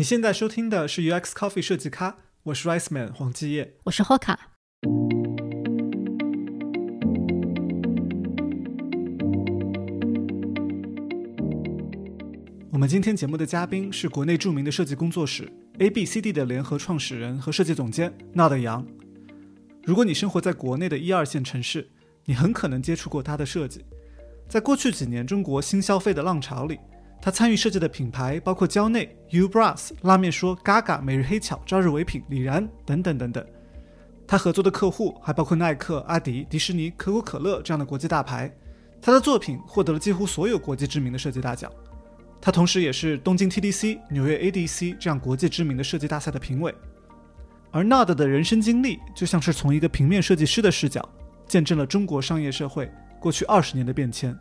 你现在收听的是 UX Coffee 设计咖，我是 Rice Man 黄继业。我是 Hoka。我们今天节目的嘉宾是国内著名的设计工作室 A B C D 的联合创始人和设计总监纳德杨。如果你生活在国内的一二线城市，你很可能接触过他的设计。在过去几年中国新消费的浪潮里，他参与设计的品牌包括蕉内、Ubras、拉面说、Gaga、每日黑巧、朝日唯品、李然等等等等。他合作的客户还包括耐克、阿迪、迪士尼、可口可乐这样的国际大牌。他的作品获得了几乎所有国际知名的设计大奖。他同时也是东京 TDC、纽约 ADC 这样国际知名的设计大赛的评委。而 Nod 的人生经历就像是从一个平面设计师的视角，见证了中国商业社会过去二十年的变迁。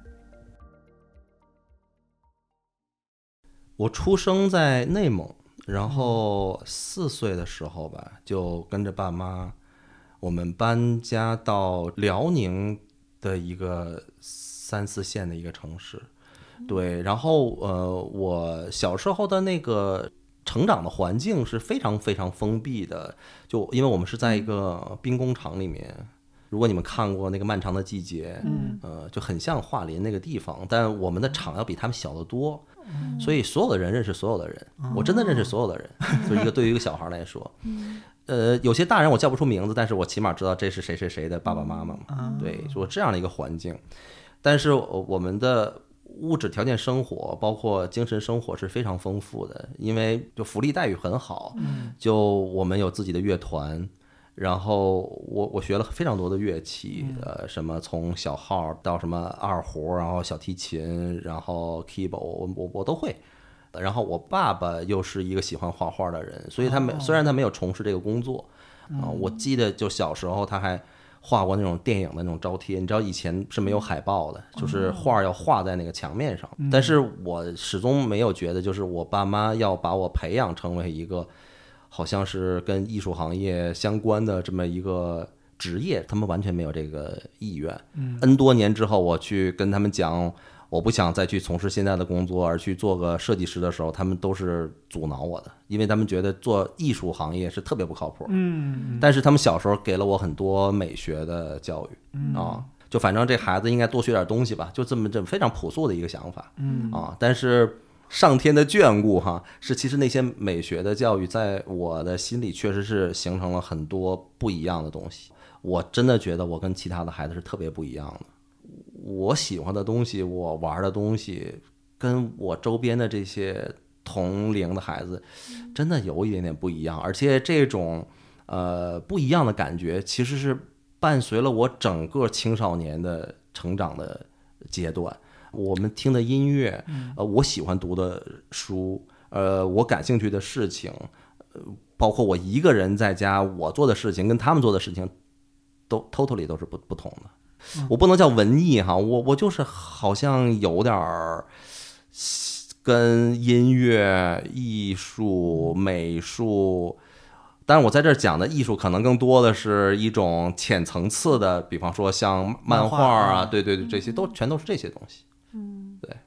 我出生在内蒙，然后四岁的时候吧，就跟着爸妈，我们搬家到辽宁的一个三四线的一个城市。对，然后呃，我小时候的那个成长的环境是非常非常封闭的，就因为我们是在一个兵工厂里面。如果你们看过那个《漫长的季节》，嗯，呃，就很像桦林那个地方，但我们的厂要比他们小得多，所以所有的人认识所有的人，我真的认识所有的人，就是一个对于一个小孩来说，呃，有些大人我叫不出名字，但是我起码知道这是谁谁谁的爸爸妈妈嘛，对，就这样的一个环境，但是我们的物质条件、生活，包括精神生活是非常丰富的，因为就福利待遇很好，就我们有自己的乐团。然后我我学了非常多的乐器，呃，什么从小号到什么二胡，然后小提琴，然后 keyboard，我我我都会。然后我爸爸又是一个喜欢画画的人，所以他没虽然他没有从事这个工作，啊，我记得就小时候他还画过那种电影的那种招贴，你知道以前是没有海报的，就是画要画在那个墙面上。但是我始终没有觉得，就是我爸妈要把我培养成为一个。好像是跟艺术行业相关的这么一个职业，他们完全没有这个意愿。嗯，N 多年之后，我去跟他们讲，我不想再去从事现在的工作，而去做个设计师的时候，他们都是阻挠我的，因为他们觉得做艺术行业是特别不靠谱。嗯，但是他们小时候给了我很多美学的教育啊，就反正这孩子应该多学点东西吧，就这么这么非常朴素的一个想法。嗯啊，但是。上天的眷顾，哈，是其实那些美学的教育，在我的心里确实是形成了很多不一样的东西。我真的觉得我跟其他的孩子是特别不一样的。我喜欢的东西，我玩的东西，跟我周边的这些同龄的孩子，真的有一点点不一样。而且这种呃不一样的感觉，其实是伴随了我整个青少年的成长的阶段。我们听的音乐，呃，我喜欢读的书，呃，我感兴趣的事情，呃，包括我一个人在家我做的事情，跟他们做的事情，都 totally 都是不不同的。我不能叫文艺哈，我我就是好像有点儿跟音乐、艺术、美术，但是我在这儿讲的艺术，可能更多的是一种浅层次的，比方说像漫画啊，对对对，这些都全都是这些东西。嗯，对。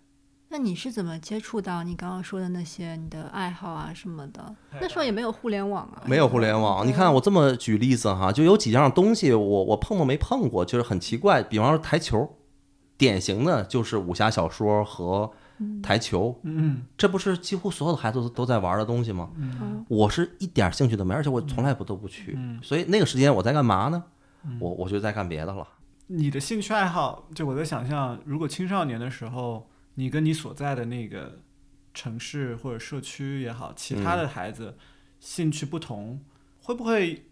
那你是怎么接触到你刚刚说的那些你的爱好啊什么的？那时候也没有互联网啊，没有互联网。你看我这么举例子哈，就有几样东西我我碰都没碰过，就是很奇怪。比方说台球，典型的就是武侠小说和台球，嗯，这不是几乎所有的孩子都都在玩的东西吗？嗯我是一点兴趣都没，而且我从来不都不去。嗯所以那个时间我在干嘛呢？我我就在干别的了。你的兴趣爱好，就我在想象，如果青少年的时候，你跟你所在的那个城市或者社区也好，其他的孩子兴趣不同，会不会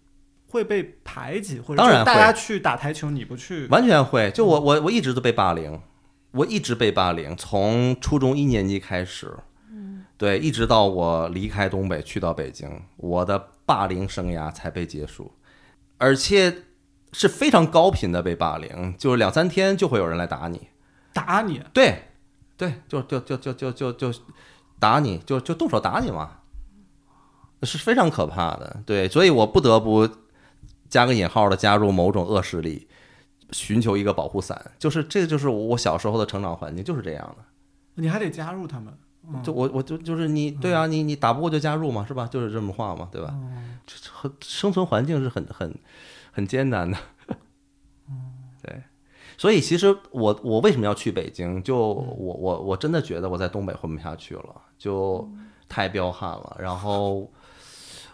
会被排挤，或者当然大家去打台球，你不去？完全会，就我我我一直都被霸凌，我一直被霸凌，从初中一年级开始，对，一直到我离开东北去到北京，我的霸凌生涯才被结束，而且是非常高频的被霸凌，就是两三天就会有人来打你，打你，对，对，就就就就就就就打你，就就动手打你嘛，是非常可怕的。对，所以我不得不加个引号的加入某种恶势力，寻求一个保护伞。就是这就是我小时候的成长环境，就是这样的。你还得加入他们。就我我就就是你对啊，你你打不过就加入嘛，是吧？就是这么话嘛，对吧？这很生存环境是很很很艰难的。对，所以其实我我为什么要去北京？就我我我真的觉得我在东北混不下去了，就太彪悍了。然后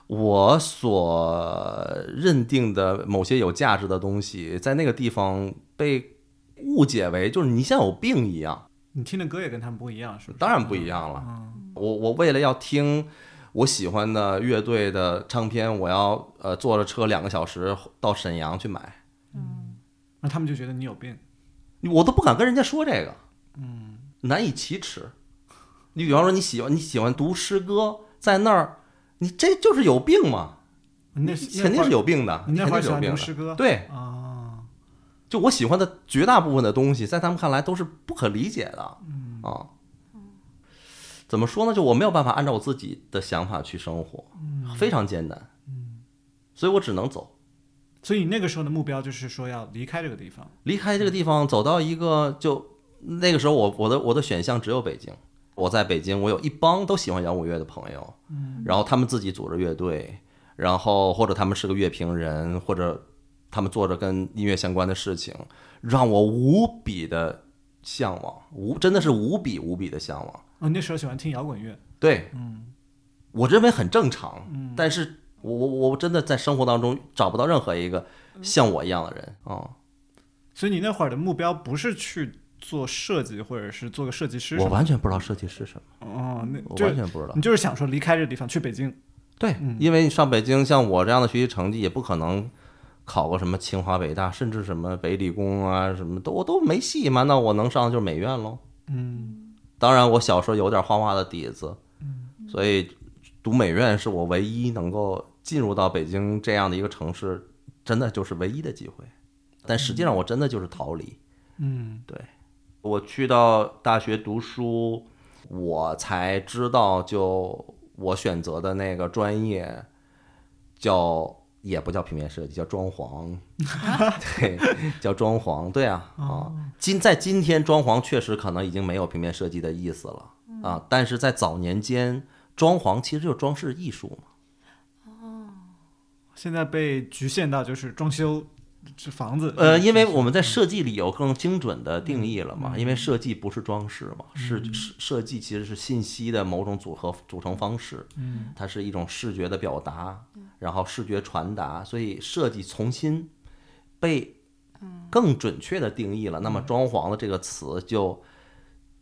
我所认定的某些有价值的东西，在那个地方被误解为就是你像有病一样。你听的歌也跟他们不一样，是吧？当然不一样了。我我为了要听我喜欢的乐队的唱片，我要呃坐着车两个小时到沈阳去买，嗯那他们就觉得你有病。我都不敢跟人家说这个，嗯，难以启齿。你比方说你喜欢你喜欢读诗歌，在那儿，你这就是有病嘛？那肯定是有病的，你肯定是有病的。诗歌？对，啊，就我喜欢的绝大部分的东西，在他们看来都是不可理解的，嗯啊。怎么说呢？就我没有办法按照我自己的想法去生活，嗯非常艰难，所以我只能走，所以你那个时候的目标就是说要离开这个地方。离开这个地方，走到一个就那个时候我我的我的选项只有北京。我在北京，我有一帮都喜欢摇滚乐的朋友，然后他们自己组织乐队，然后或者他们是个乐评人，或者他们做着跟音乐相关的事情，让我无比的向往，无真的是无比无比的向往。哦，那时候喜欢听摇滚乐。对，我认为很正常，但是我我我真的在生活当中找不到任何一个像我一样的人啊、所以你那会儿的目标不是去做设计，或者是做个设计师。我完全不知道设计是什么，哦，那我完全不知道你。就是想说离开这个地方去北京。对，因为你上北京，像我这样的学习成绩，也不可能考个什么清华、北大，甚至什么北理工啊，什么都我都没戏嘛。那我能上的就是美院喽。嗯，当然，我小时候有点画画的底子，所以读美院是我唯一能够进入到北京这样的一个城市，真的就是唯一的机会。但实际上，我真的就是逃离。嗯，对我去到大学读书，我才知道，就我选择的那个专业叫也不叫平面设计，叫装潢，对，叫装潢，对啊啊，今在今天装潢确实可能已经没有平面设计的意思了啊，但是在早年间，装潢其实就是装饰艺术嘛。哦。现在被局限到就是装修这房子。呃，因为我们在设计里有更精准的定义了嘛，因为设计不是装饰嘛，是设设计其实是信息的某种组合组成方式，嗯，它是一种视觉的表达，然后视觉传达，所以设计重新被更准确的定义了。那么装潢的这个词就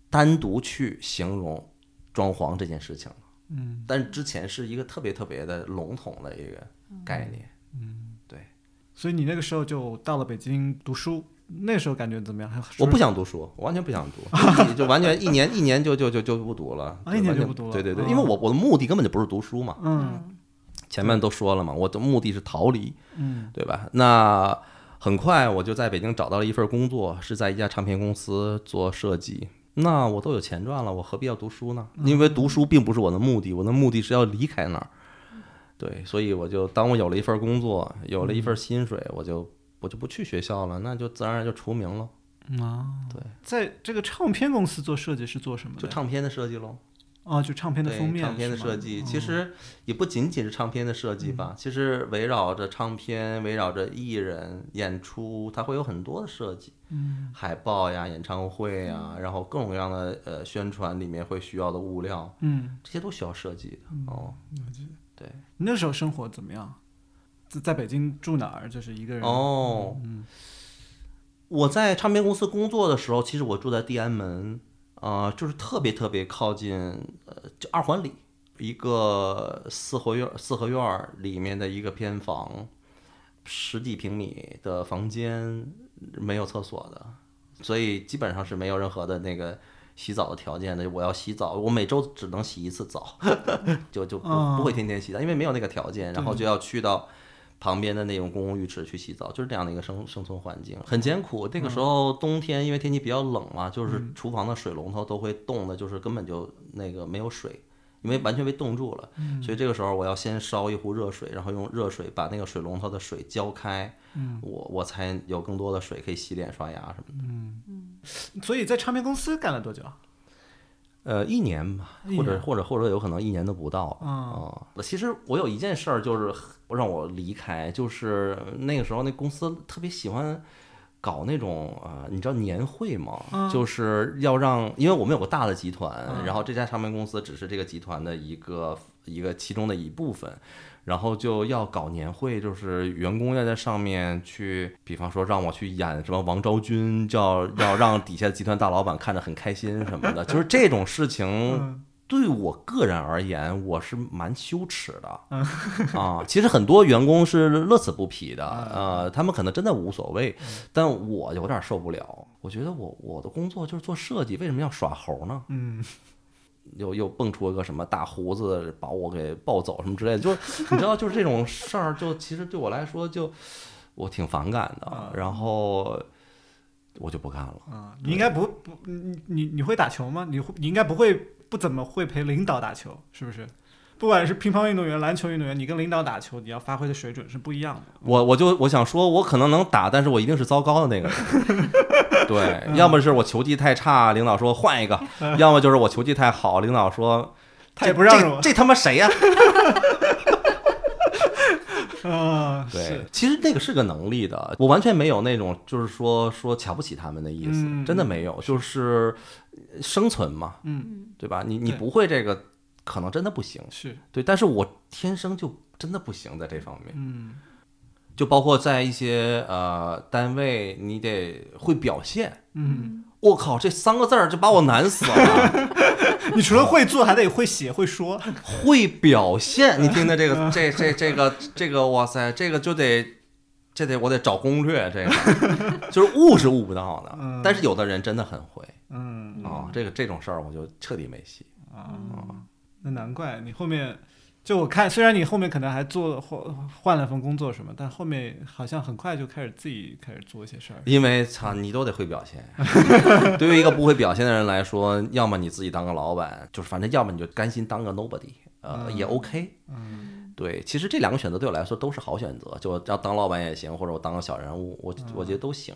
单独去形容装潢这件事情了，嗯，但之前是一个特别特别的笼统的一个概念。所以你那个时候就到了北京读书，那时候感觉怎么样？还我不想读书，我完全不想读，就完全 一年一年就就就就不读了，啊一年就不读了对对对，哦因为我我的目的根本就不是读书嘛，嗯前面都说了嘛，我的目的是逃离，嗯对吧？那很快我就在北京找到了一份工作，是在一家唱片公司做设计。那我都有钱赚了，我何必要读书呢？因为读书并不是我的目的，我的目的是要离开那儿。对，所以我就当我有了一份工作，有了一份薪水，我就我就不去学校了，那就自然而然就除名了，啊，对，在这个唱片公司做设计是做什么的？就唱片的设计喽。啊，就唱片的封面，唱片的设计，哦其实也不仅仅是唱片的设计吧，其实围绕着唱片，围绕着艺人演出，它会有很多的设计，嗯。海报呀、演唱会呀，然后各种各样的呃宣传里面会需要的物料，嗯，这些都需要设计的哦。对，你那时候生活怎么样？在在北京住哪儿？就是一个人哦，我在唱片公司工作的时候，其实我住在地安门，啊、就是特别特别靠近呃，就二环里一个四合院四合院儿里面的一个偏房，十几平米的房间，没有厕所的，所以基本上是没有任何的那个。洗澡的条件的，我要洗澡，我每周只能洗一次澡，就就不哦不会天天洗澡，因为没有那个条件，然后就要去到旁边的那种公共浴池去洗澡，就是这样的一个生生存环境，很艰苦。那个时候冬天，因为天气比较冷嘛，就是厨房的水龙头都会冻的，就是根本就那个没有水，因为完全被冻住了。所以这个时候我要先烧一壶热水，然后用热水把那个水龙头的水浇开，我我才有更多的水可以洗脸、刷牙什么的。所以在唱片公司干了多久啊？呃，一年吧，或者或者或者有可能一年都不到啊啊。其实我有一件事儿就是让我离开，就是那个时候那公司特别喜欢搞那种啊、你知道年会吗？嗯就是要让，因为我们有个大的集团，嗯然后这家唱片公司只是这个集团的一个一个其中的一部分。然后就要搞年会，就是员工要在上面去，比方说让我去演什么王昭君，叫要让底下集团大老板看着很开心什么的，就是这种事情嗯对我个人而言，我是蛮羞耻的嗯 啊。其实很多员工是乐此不疲的，嗯呃，他们可能真的无所谓，但我有点受不了。我觉得我我的工作就是做设计，为什么要耍猴呢？嗯 又又蹦出一个什么大胡子把我给抱走什么之类的，就是你知道，就是这种事儿，就其实对我来说就我挺反感的啊，然后我就不干了。啊，你应该不不，你你你会打球吗？你会你应该不会不怎么会陪领导打球，是不是？不管是乒乓运动员、篮球运动员，你跟领导打球，你要发挥的水准是不一样的。我我就我想说，我可能能打，但是我一定是糟糕的那个人。对，要么是我球技太差，领导说换一个；要么就是我球技太好，领导说他也这不让我这这他妈谁呀、啊，对，其实那个是个能力的，我完全没有那种就是说说瞧不起他们的意思，嗯真的没有，就是生存嘛，嗯，对吧？你你不会这个，可能真的不行，是，对，但是我天生就真的不行在这方面，嗯。就包括在一些呃单位，你得会表现。嗯，我靠，这三个字儿就把我难死了。你除了会做，还得会写会说。会表现，你听的这个，这这这个这个，哇塞，这个就得，这得我得找攻略，这个 就是悟是悟不到的嗯。但是有的人真的很会嗯啊，这个这种事儿我就彻底没戏。啊，那难怪你后面，就我看，虽然你后面可能还做了换换了份工作什么，但后面好像很快就开始自己开始做一些事儿。因为操，你都得会表现。对于一个不会表现的人来说，要么你自己当个老板，就是反正要么你就甘心当个 nobody，呃，嗯也 OK。嗯对，其实这两个选择对我来说都是好选择，就要当老板也行，或者我当个小人物，我我觉得都行。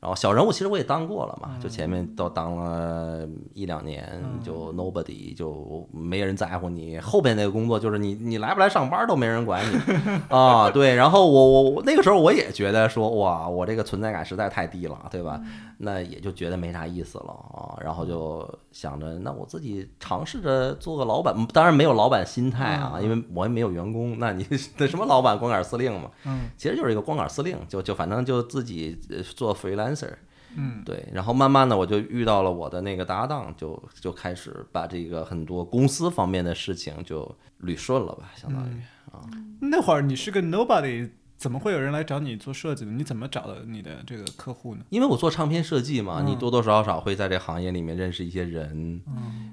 然后小人物其实我也当过了嘛，就前面都当了一两年，就 nobody 就没人在乎你。后边那个工作就是你你来不来上班都没人管你 啊。对，然后我我我那个时候我也觉得说哇，我这个存在感实在太低了，对吧？那也就觉得没啥意思了啊。然后就想着那我自己尝试着做个老板，当然没有老板心态啊，因为我也没有员工。那你 那什么老板光杆司令嘛，嗯其实就是一个光杆司令，就就反正就自己呃做 freelancer。嗯对，然后慢慢的我就遇到了我的那个搭档，就就开始把这个很多公司方面的事情就捋顺了吧，相当于。啊那会儿你是个 nobody，怎么会有人来找你做设计呢？你怎么找的你的这个客户呢？因为我做唱片设计嘛，你嗯多多少少会在这行业里面认识一些人，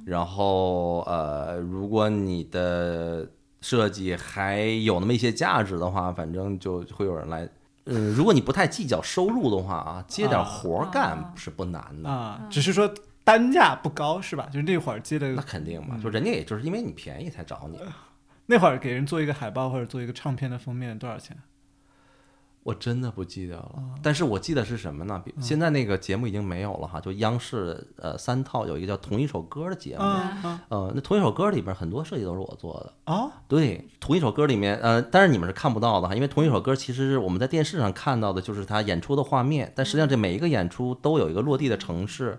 然后呃，如果你的设计还有那么一些价值的话，反正就会有人来。嗯，如果你不太计较收入的话啊，接点活儿干啊是不难的。啊，只是说单价不高是吧？就是那会儿接的那肯定嘛，就人家也就是因为你便宜才找你。那会儿给人做一个海报或者做一个唱片的封面多少钱？我真的不记得了，但是我记得是什么呢？比现在那个节目已经没有了哈，就央视呃三套有一个叫同一首歌的节目，呃，那同一首歌里边很多设计都是我做的。啊对，同一首歌里面，呃，但是你们是看不到的哈，因为同一首歌其实是我们在电视上看到的，就是他演出的画面，但实际上这每一个演出都有一个落地的城市，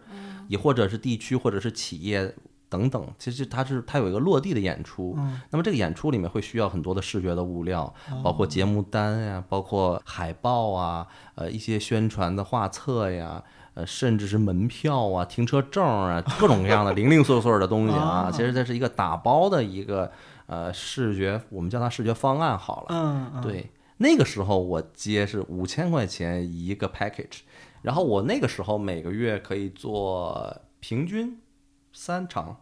也或者是地区，或者是企业等等，其实它是它有一个落地的演出。嗯那么这个演出里面会需要很多的视觉的物料，包括节目单呀，包括海报啊，呃，一些宣传的画册呀。呃，甚至是门票啊、停车证啊，各种各样的零零碎碎的东西啊，哦其实这是一个打包的一个呃视觉，我们叫它视觉方案好了。嗯嗯对，那个时候我接是五千块钱一个 package，然后我那个时候每个月可以做平均三场，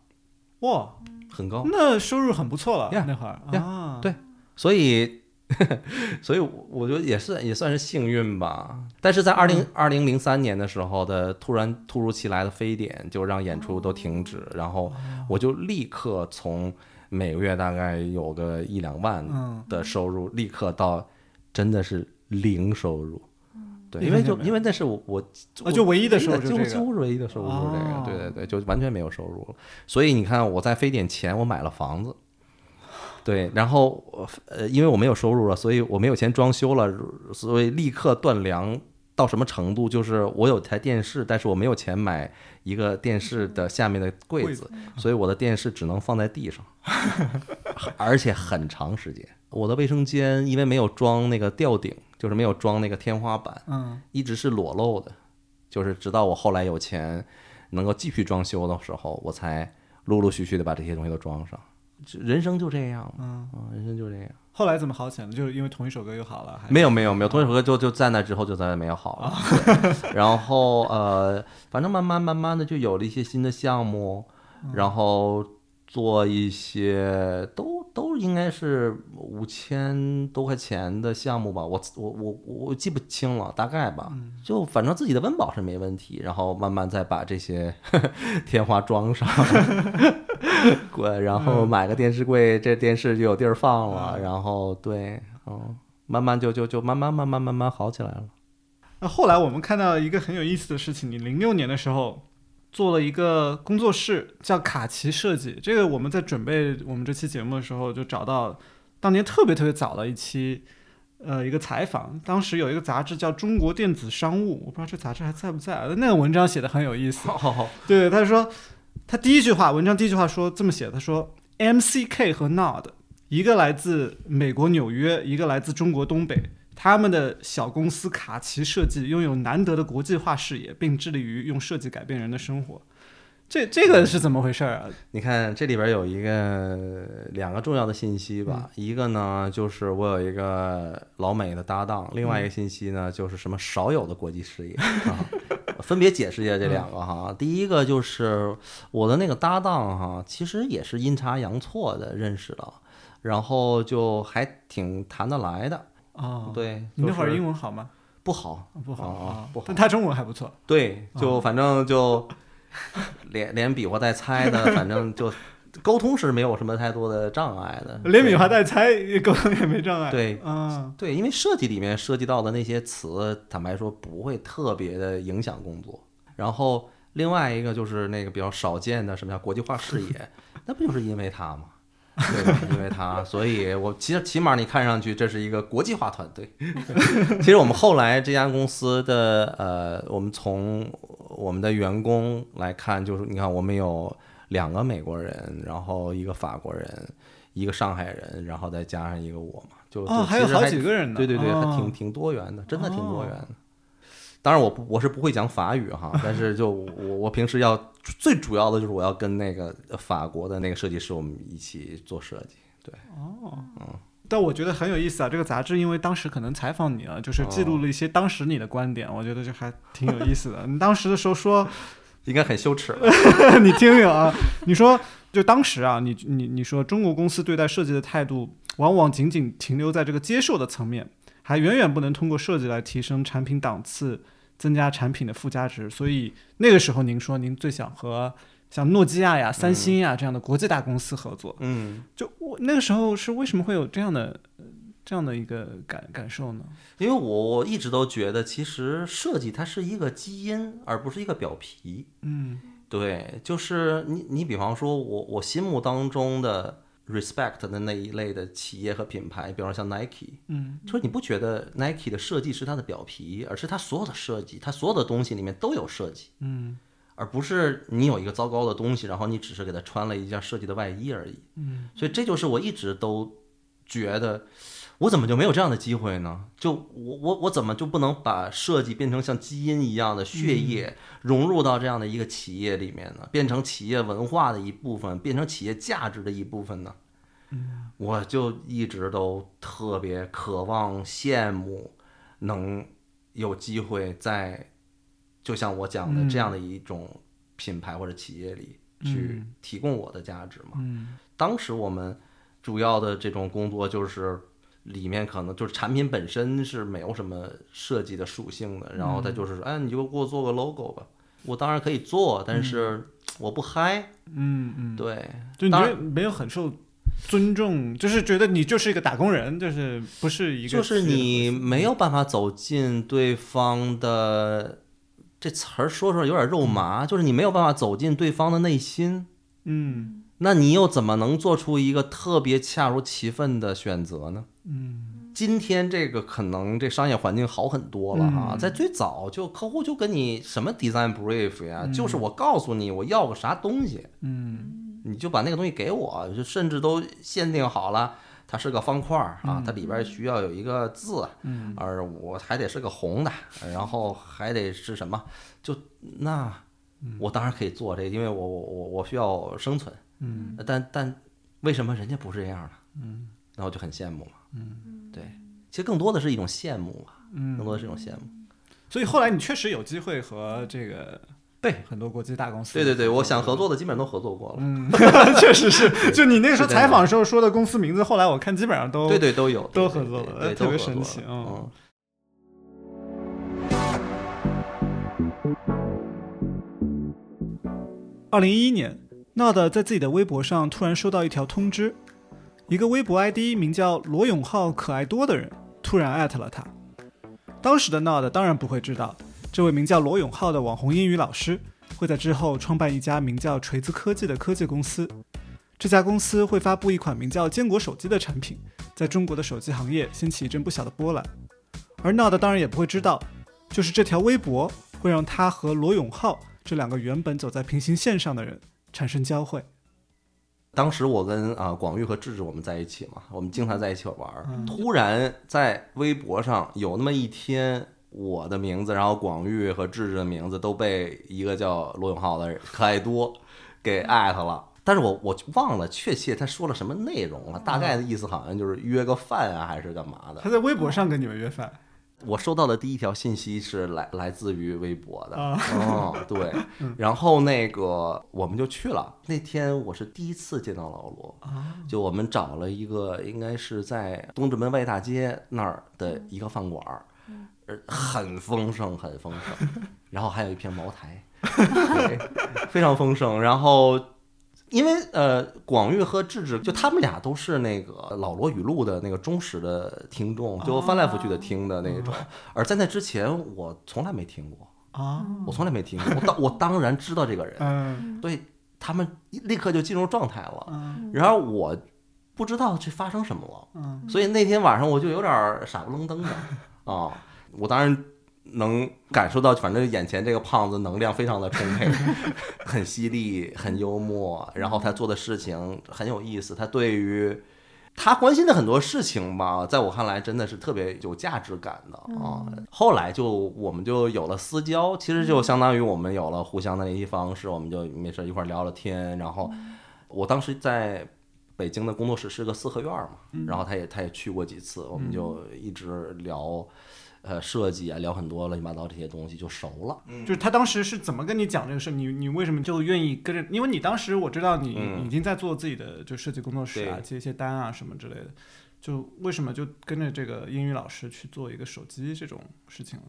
哇，很高。那收入很不错了呀那会儿呀啊对所以，所以我觉得也是也算是幸运吧。但是在二零二零零三年的时候的突然突如其来的非典，就让演出都停止，然后我就立刻从每个月大概有个一两万嗯的收入，立刻到真的是零收入。对，因为就因为那是我我啊，就唯一的收入唯一的就这个。几乎是唯一的收入就是这个，哦对对对，就完全没有收入了。所以你看，我在非典前我买了房子，对，然后我呃，因为我没有收入了，所以我没有钱装修了，所以立刻断粮到什么程度？就是我有台电视，但是我没有钱买一个电视的下面的柜柜子，所以我的电视只能放在地上，而且很长时间。我的卫生间因为没有装那个吊顶，就是没有装那个天花板，嗯，一直是裸露的，就是直到我后来有钱能够继续装修的时候，我才陆陆续续的把这些东西都装上。这人生就这样，嗯啊，人生就这样。后来怎么好起来了？就是因为同一首歌又好了，还没有没有没有，同一首歌就就在那之后就再也没有好了。对然后呃，反正慢慢慢慢的就有了一些新的项目，然后做一些都都应该是五千多块钱的项目吧，我我我我记不清了，大概吧。就反正自己的温饱是没问题，然后慢慢再把这些 天花装上。滚，然后买个电视柜，这电视就有地儿放了。然后对，嗯，慢慢就就就慢慢慢慢慢慢好起来了。那后来我们看到一个很有意思的事情，你零六年的时候做了一个工作室，叫卡奇设计。这个我们在准备我们这期节目的时候，就找到当年特别特别早的一期，呃，一个采访。当时有一个杂志叫《中国电子商务》，我不知道这杂志还在不在。那个文章写的很有意思。对，他说他第一句话，文章第一句话说这么写，他说 MCK 和 Nod，一个来自美国纽约，一个来自中国东北。他们的小公司卡奇设计拥有难得的国际化视野，并致力于用设计改变人的生活。这这个是怎么回事儿啊？你看这里边有一个两个重要的信息吧，一个呢就是我有一个老美的搭档，另外一个信息呢就是什么少有的国际视野 啊，分别解释一下这两个哈。第一个就是我的那个搭档哈，其实也是阴差阳错的认识了，然后就还挺谈得来的。哦，对，你那会儿英文好吗？不好，不好不好但他中文还不错。对，就反正就 连连比划带猜的，反正就沟通是没有什么太多的障碍的。连比划带猜沟通也没障碍。对嗯，对，因为设计里面涉及到的那些词，坦白说不会特别的影响工作。然后另外一个就是那个比较少见的什么叫国际化视野，那不就是因为他吗？对吧？因为他，所以我其实起码你看上去这是一个国际化团队。其实我们后来这家公司的呃，我们从我们的员工来看，就是你看我们有两个美国人，然后一个法国人，一个上海人，然后再加上一个我嘛，就哦，就还有好其实还几个人呢。对对对，还挺哦挺多元的，真的挺多元的。当然我不我是不会讲法语哈，但是就我我平时要最主要的就是我要跟那个法国的那个设计师我们一起做设计。对，哦，嗯但我觉得很有意思啊，这个杂志因为当时可能采访你了，就是记录了一些当时你的观点，我觉得就还挺有意思的。你当时的时候说，应该很羞耻了。你听听啊，你说就当时啊，你你你说中国公司对待设计的态度，往往仅仅停留在这个接受的层面，还远远不能通过设计来提升产品档次，增加产品的附加值。所以那个时候，您说您最想和像诺基亚呀、三星呀这样的国际大公司合作。嗯，就我那个时候是为什么会有这样的呃这样的一个感感受呢？因为我我一直都觉得，其实设计它是一个基因，而不是一个表皮。嗯对，就是你你比方说我我心目当中的 respect 的那一类的企业和品牌，比方说像 Nike，嗯。就是你不觉得 Nike 的设计是它的表皮，而是它所有的设计，它所有的东西里面都有设计，嗯。而不是你有一个糟糕的东西，然后你只是给它穿了一件设计的外衣而已。嗯，所以这就是我一直都觉得，我怎么就没有这样的机会呢？就我我我怎么就不能把设计变成像基因一样的血液，融入到这样的一个企业里面呢？变成企业文化的一部分，变成企业价值的一部分呢？我就一直都特别渴望、羡慕，能有机会在，就像我讲的嗯这样的一种品牌或者企业里去嗯提供我的价值嘛。嗯当时我们主要的这种工作就是。里面可能就是产品本身是没有什么设计的属性的，然后他就是说，哎，你就给我做个 logo 吧。我当然可以做，但是我不嗨。嗯嗯，对，就你没有很受尊重，就是觉得你就是一个打工人，就是不是一个就是你没有办法走进对方的这词儿说出来有点肉麻，就是你没有办法走进对方的内心，嗯。那你又怎么能做出一个特别恰如其分的选择呢？嗯。今天这个可能这商业环境好很多了哈，嗯。在最早就客户就跟你什么 design brief 呀，嗯。就是我告诉你我要个啥东西，嗯。你就把那个东西给我，就甚至都限定好了，它是个方块儿啊，它里边需要有一个字，嗯。而我还得是个红的，然后还得是什么，就那我当然可以做这个，因为我我我我需要生存，嗯。但但为什么人家不是这样呢？嗯，然后就很羡慕嘛，嗯，对，其实更多的是一种羡慕嘛，更多的是一种羡慕。所以后来你确实有机会和这个对很多国际大公司对对对，我想合作作的基本上都合作过了，嗯，确实是，就你那个时候采访的时候说的公司名字，后来我看基本上都对对都有，都对对合作了，对对，特别神奇，嗯嗯。二零一一年，Nod 在自己的微博上突然收到一条通知，一个微博 ID 名叫罗永浩可爱多的人突然艾特了他。当时的 Nod 当然不会知道，这位名叫罗永浩的网红英语老师会在之后创办一家名叫锤子科技的科技公司。这家公司会发布一款名叫坚果手机的产品，在中国的手机行业掀起一阵不小的波澜。而 Nod 当然也不会知道，就是这条微博会让他和罗永浩这两个原本走在平行线上的人产生交汇。当时我跟啊、广玉和智智我们在一起嘛，我们经常在一起玩儿。突然在微博上有那么一天，我的名字，然后广玉和智智的名字都被一个叫罗永浩的人可爱多给艾特了。但是我我忘了确切他说了什么内容了，大概的意思好像就是约个饭啊，还是干嘛的他。在微博上跟你们约饭我收到的第一条信息是来来自于微博的，啊，哦，对，然后那个我们就去了。那天我是第一次见到老罗，就我们找了一个应该是在东直门外大街那儿的一个饭馆儿，呃，很丰盛，很丰盛，然后还有一瓶茅台，对，非常丰盛。然后因为呃，广玉和智智就他们俩都是那个老罗语录的那个忠实的听众，就翻来覆去的听的那种。而在那之前，我从来没听过。啊，我从来没听过，我当我当然知道这个人，嗯所以他们立刻就进入状态了。嗯然而我不知道这发生什么了，嗯所以那天晚上我就有点儿傻不愣登的 啊。我当然能感受到，反正眼前这个胖子能量非常的充沛，很犀利，很幽默，然后他做的事情很有意思，他对于。他关心的很多事情吧，在我看来真的是特别有价值感的啊。后来就我们就有了私交，其实就相当于我们有了互相的联系方式，我们就没事一块儿聊聊天。然后我当时在北京的工作室是个四合院嘛，然后他也他也去过几次，我们就一直聊。呃，设计啊，聊很多乱七八糟这些东西就熟了。就是他当时是怎么跟你讲这个事？你你为什么就愿意跟着？因为你当时我知道你嗯已经在做自己的就设计工作室啊，对接一些单啊什么之类的。就为什么就跟着这个英语老师去做一个手机这种事情了？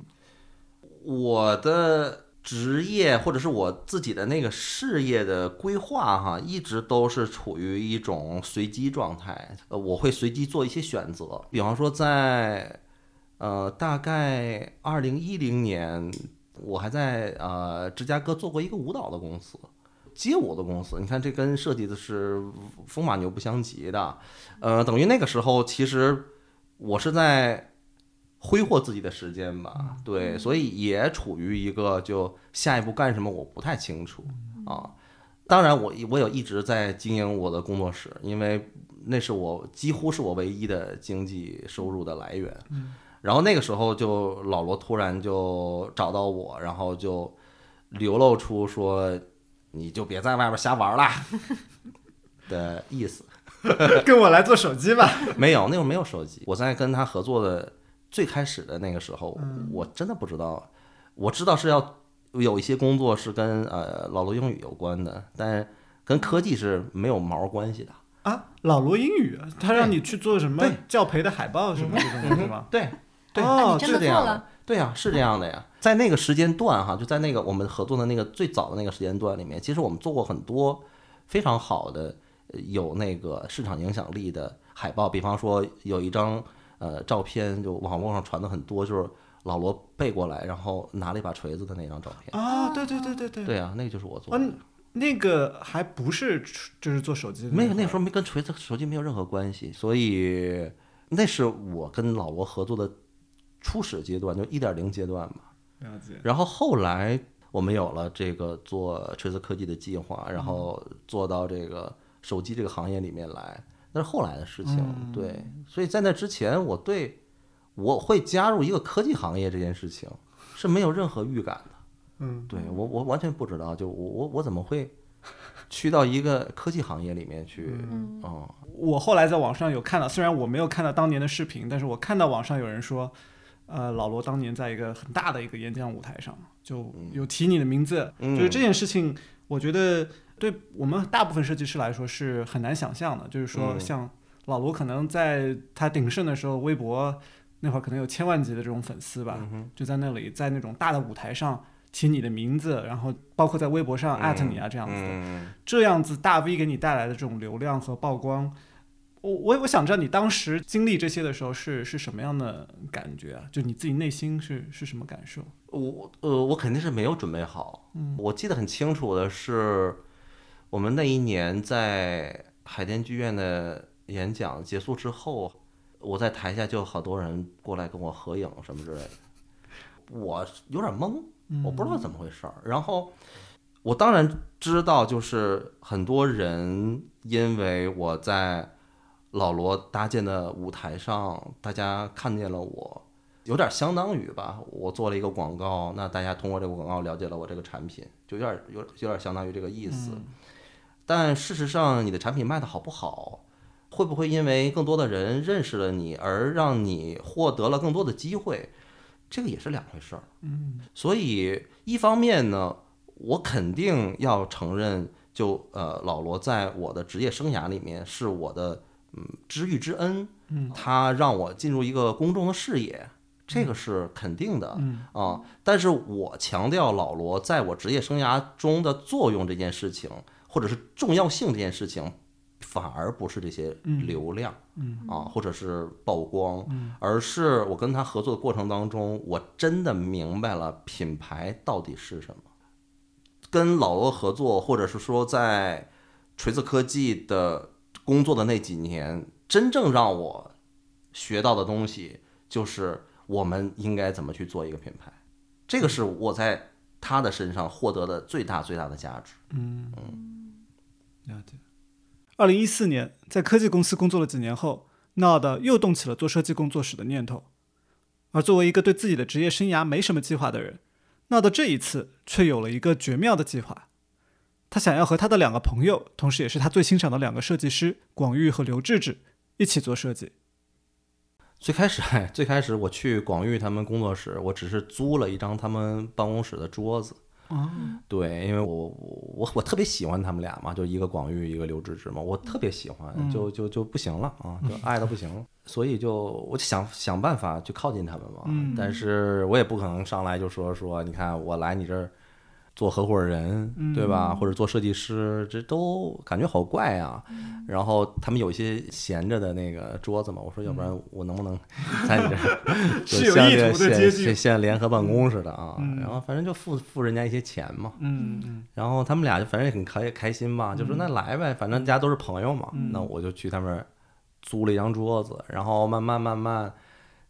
我的职业或者是我自己的那个事业的规划哈，一直都是处于一种随机状态。呃，我会随机做一些选择，比方说在呃大概二零一零年，我还在呃芝加哥做过一个舞蹈的公司。街舞的公司，你看这跟设计的是风马牛不相及的，呃，等于那个时候其实我是在挥霍自己的时间吧，对，所以也处于一个就下一步干什么我不太清楚啊。当然我，我有一直在经营我的工作室，因为那是我几乎是我唯一的经济收入的来源。然后那个时候就老罗突然就找到我，然后就流露出说你就别在外边瞎玩了 的意思。跟我来做手机吧。没有，那会儿没有手机。我在跟他合作的最开始的那个时候，我真的不知道。我知道是要有一些工作是跟呃老罗英语有关的，但跟科技是没有毛关系的。啊，老罗英语，他让你去做什么对教培的海报什么这种东西吗？对，对，哦你真的是这样的做了。对呀、是这样的呀。在那个时间段哈，就在那个我们合作的那个最早的那个时间段里面，其实我们做过很多非常好的呃有那个市场影响力的海报，比方说有一张呃照片，就网络上传的很多，就是老罗背过来，然后拿了一把锤子的那张照片。啊，对对对对对，对啊，那个就是我做的。嗯，那个还不是就是做手机的，没有，那时候没跟锤子手机没有任何关系，所以那是我跟老罗合作的初始阶段，就一点零阶段嘛。了解，然后后来我们有了这个做锤子科技的计划，然后做到这个手机这个行业里面来，那是后来的事情。嗯对，所以在那之前，我对我会加入一个科技行业这件事情是没有任何预感的。嗯，对我，我完全不知道，就我我我怎么会去到一个科技行业里面去？嗯嗯我后来在网上有看到，虽然我没有看到当年的视频，但是我看到网上有人说，呃，老罗当年在一个很大的一个演讲舞台上，就有提你的名字，嗯。就是这件事情，我觉得对我们大部分设计师来说是很难想象的，就是说嗯。像老罗可能在他鼎盛的时候，微博那会儿可能有千万级的这种粉丝吧，嗯就在那里在那种大的舞台上提你的名字，然后包括在微博上艾特你啊这样子的。嗯。这样子大 V 给你带来的这种流量和曝光，我我我想知道你当时经历这些的时候是是什么样的感觉啊？就你自己内心是是什么感受？我呃，我肯定是没有准备好。嗯我记得很清楚的是，我们那一年在海淀剧院的演讲结束之后，我在台下就有好多人过来跟我合影什么之类的，我有点懵，我不知道怎么回事儿。然后我当然知道，就是很多人因为我在老罗搭建的舞台上，大家看见了我。有点相当于吧，我做了一个广告，那大家通过这个广告了解了我这个产品，就有点有有点相当于这个意思。但事实上，你的产品卖的好不好，会不会因为更多的人认识了你而让你获得了更多的机会，这个也是两回事儿。嗯所以一方面呢，我肯定要承认就，呃老罗在我的职业生涯里面是我的嗯知遇之恩，嗯。他让我进入一个公众的视野，这个是肯定的。嗯。啊，但是我强调老罗在我职业生涯中的作用这件事情，或者是重要性这件事情，反而不是这些流量，嗯。啊，或者是曝光，嗯。而是我跟他合作的过程当中，我真的明白了品牌到底是什么。跟老罗合作，或者是说在锤子科技的工作的那几年，真正让我学到的东西，就是我们应该怎么去做一个品牌。这个是我在他的身上获得的最大最大的价值。嗯嗯了解。二零一四年，在科技公司工作了几年后闹的又动起了做设计工作室的念头。而作为一个对自己的职业生涯没什么计划的人闹的这一次却有了一个绝妙的计划。他想要和他的两个朋友，同时也是他最欣赏的两个设计师广玉和刘志志一起做设计。最开始，最开始我去广域他们工作室，我只是租了一张他们办公室的桌子。哦，对，因为我我我特别喜欢他们俩嘛，就一个广域，一个刘志志嘛，我特别喜欢，就就就不行了啊，就爱的不行了，所以就我就想想办法去靠近他们嘛。嗯但是我也不可能上来就说说，你看我来你这儿做合伙人，对吧？或者做设计师，这都感觉好怪啊。然后他们有一些闲着的那个桌子嘛，我说要不然我能不能 在你这儿 就是有意像这个图的接近现现现联合办公似的啊？嗯然后反正就付付人家一些钱嘛。嗯嗯然后他们俩就反正也很开开心吧，就说那来呗，反正大家都是朋友嘛。那我就去他们租了一张桌子，然后慢慢慢慢，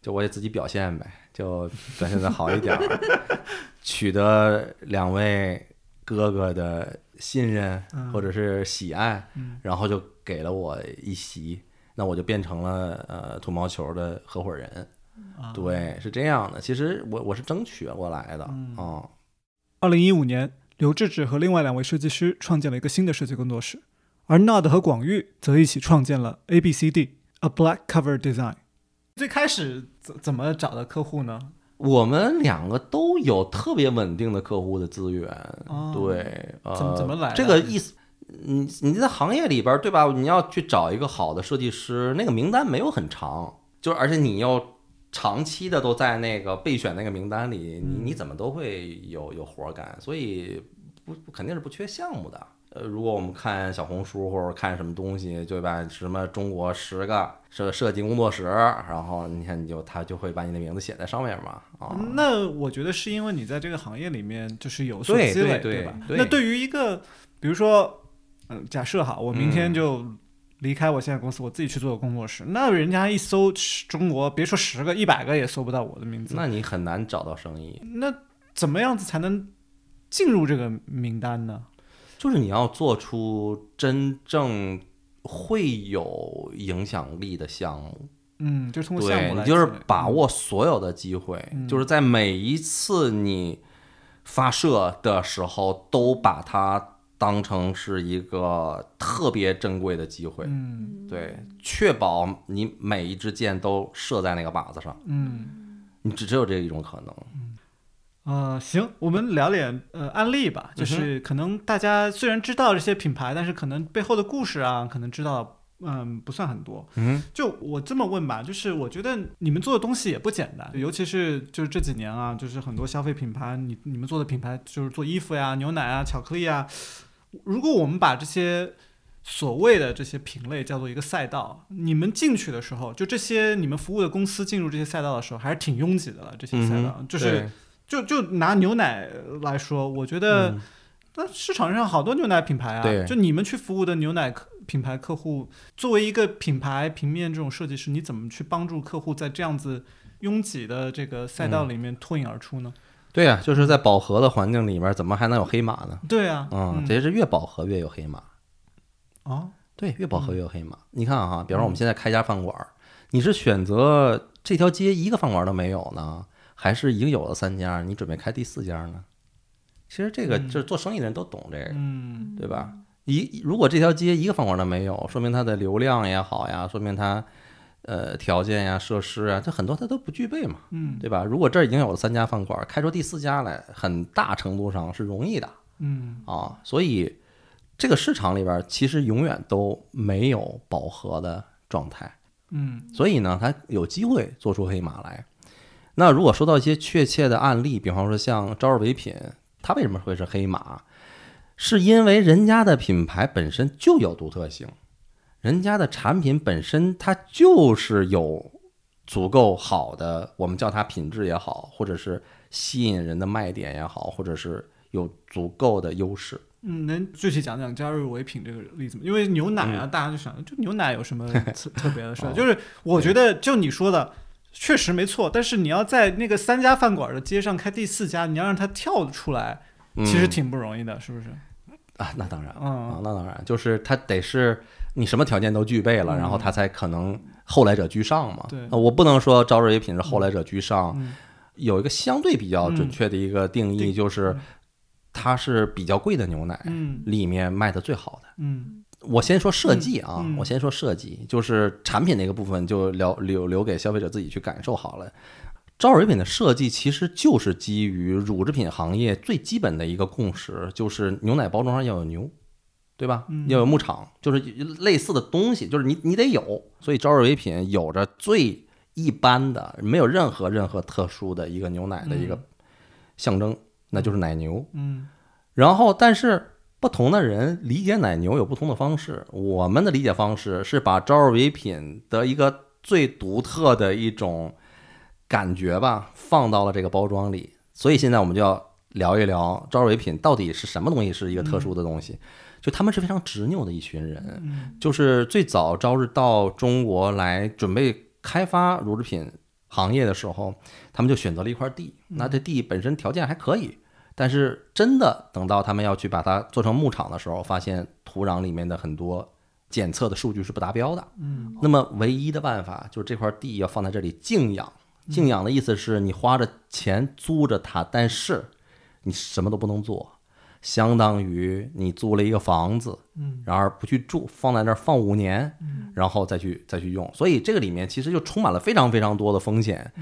就我也自己表现呗，就表现的好一点儿，取得两位哥哥的信任或者是喜爱，然后就给了我一席，那我就变成了呃土毛球的合伙人。对，是这样的。其实我我是争取过来的啊。二零一五年，刘志志和另外两位设计师创建了一个新的设计工作室，而 Nod 和广玉则一起创建了 A B C D A Black Cover Design。最开始怎怎么找的客户呢？我们两个都有特别稳定的客户的资源，哦对，呃，怎么怎么来这个意思，你你在行业里边儿对吧？你要去找一个好的设计师，那个名单没有很长，就是而且你要长期的都在那个备选那个名单里，你你怎么都会有有活儿干，所以不不肯定是不缺项目的。呃，如果我们看小红书或者看什么东西，就把什么中国十个设设计工作室，然后你看你就他就会把你的名字写在上面嘛。啊，那我觉得是因为你在这个行业里面就是有所对积累，对对吧？对那对于一个比如说，嗯、假设哈，我明天就离开我现在公司，我自己去做个工作室，那人家一搜中国，别说十个、一百个也搜不到我的名字。那你很难找到生意。那怎么样子才能进入这个名单呢？就是你要做出真正会有影响力的项目，嗯，就是通过项对目来你就是把握所有的机会，嗯。就是在每一次你发射的时候，都把它当成是一个特别珍贵的机会，嗯。对，确保你每一支箭都射在那个靶子上，嗯。你只只有这一种可能。呃，行，我们聊点呃案例吧，嗯就是可能大家虽然知道这些品牌，但是可能背后的故事啊，可能知道嗯不算很多。嗯，就我这么问吧，就是我觉得你们做的东西也不简单，尤其是就是这几年啊，就是很多消费品牌，你你们做的品牌就是做衣服呀、牛奶啊、巧克力啊。如果我们把这些所谓的这些品类叫做一个赛道，你们进去的时候，就这些你们服务的公司进入这些赛道的时候，还是挺拥挤的了。这些赛道、嗯就是对就就拿牛奶来说，我觉得嗯那市场上好多牛奶品牌啊，对就你们去服务的牛奶客品牌客户，作为一个品牌平面这种设计师，你怎么去帮助客户在这样子拥挤的这个赛道里面脱颖而出呢？对呀、就是在饱和的环境里面，怎么还能有黑马呢？对啊，嗯，这是越饱和越有黑马。哦，对，越饱和越有黑马。你看哈，比方说我们现在开家饭馆儿，你是选择这条街一个饭馆都没有呢，还是已经有了三家，你准备开第四家呢？其实这个嗯就是做生意的人都懂这个，嗯对吧？一如果这条街一个饭馆都没有，说明它的流量也好呀，说明它呃条件呀、设施啊，它很多它都不具备嘛，嗯对吧？如果这儿已经有了三家饭馆，开出第四家来，很大程度上是容易的。嗯啊，所以这个市场里边儿其实永远都没有饱和的状态，嗯所以呢，它有机会做出黑马来。那如果说到一些确切的案例，比方说像朝日唯品，它为什么会是黑马？是因为人家的品牌本身就有独特性，人家的产品本身它就是有足够好的，我们叫它品质也好，或者是吸引人的卖点也好，或者是有足够的优势。嗯，能具体讲讲加入唯品这个例子吗？因为牛奶啊，大家就想，就牛奶有什么特 特别的事儿？就是我觉得，就你说的。确实没错，但是你要在那个三家饭馆的街上开第四家，你要让它跳出来，其实嗯挺不容易的，是不是？啊，那当然啊，嗯那当然，就是它得是你什么条件都具备了，嗯。然后它才可能后来者居上嘛。对。呃我不能说朝日唯品是后来者居上，嗯。有一个相对比较准确的一个定义，定就是嗯。它是比较贵的牛奶嗯。里面卖的最好的。嗯我先说设计啊，嗯嗯我先说设计，就是产品那个部分就留留留给消费者自己去感受好了。朝日唯品的设计其实就是基于乳制品行业最基本的一个共识，就是牛奶包装上要有牛，对吧？嗯要有牧场，就是类似的东西，就是你你得有。所以朝日唯品有着最一般的，没有任何任何特殊的一个牛奶的一个象征，那就是奶牛。嗯然后，但是不同的人理解奶牛有不同的方式。我们的理解方式是把朝日唯品的一个最独特的一种感觉吧，放到了这个包装里。所以现在我们就要聊一聊朝日唯品到底是什么东西，是一个特殊的东西。就他们是非常执拗的一群人，嗯就是最早朝日到中国来准备开发乳制品行业的时候，他们就选择了一块地。那这地本身条件还可以，但是真的等到他们要去把它做成牧场的时候，发现土壤里面的很多检测的数据是不达标的。嗯那么唯一的办法就是这块地要放在这里静养。静养的意思是你花着钱租着它，但是你什么都不能做，相当于你租了一个房子，嗯然而不去住，放在那儿放五年，然后再去再去用。所以这个里面其实就充满了非常非常多的风险。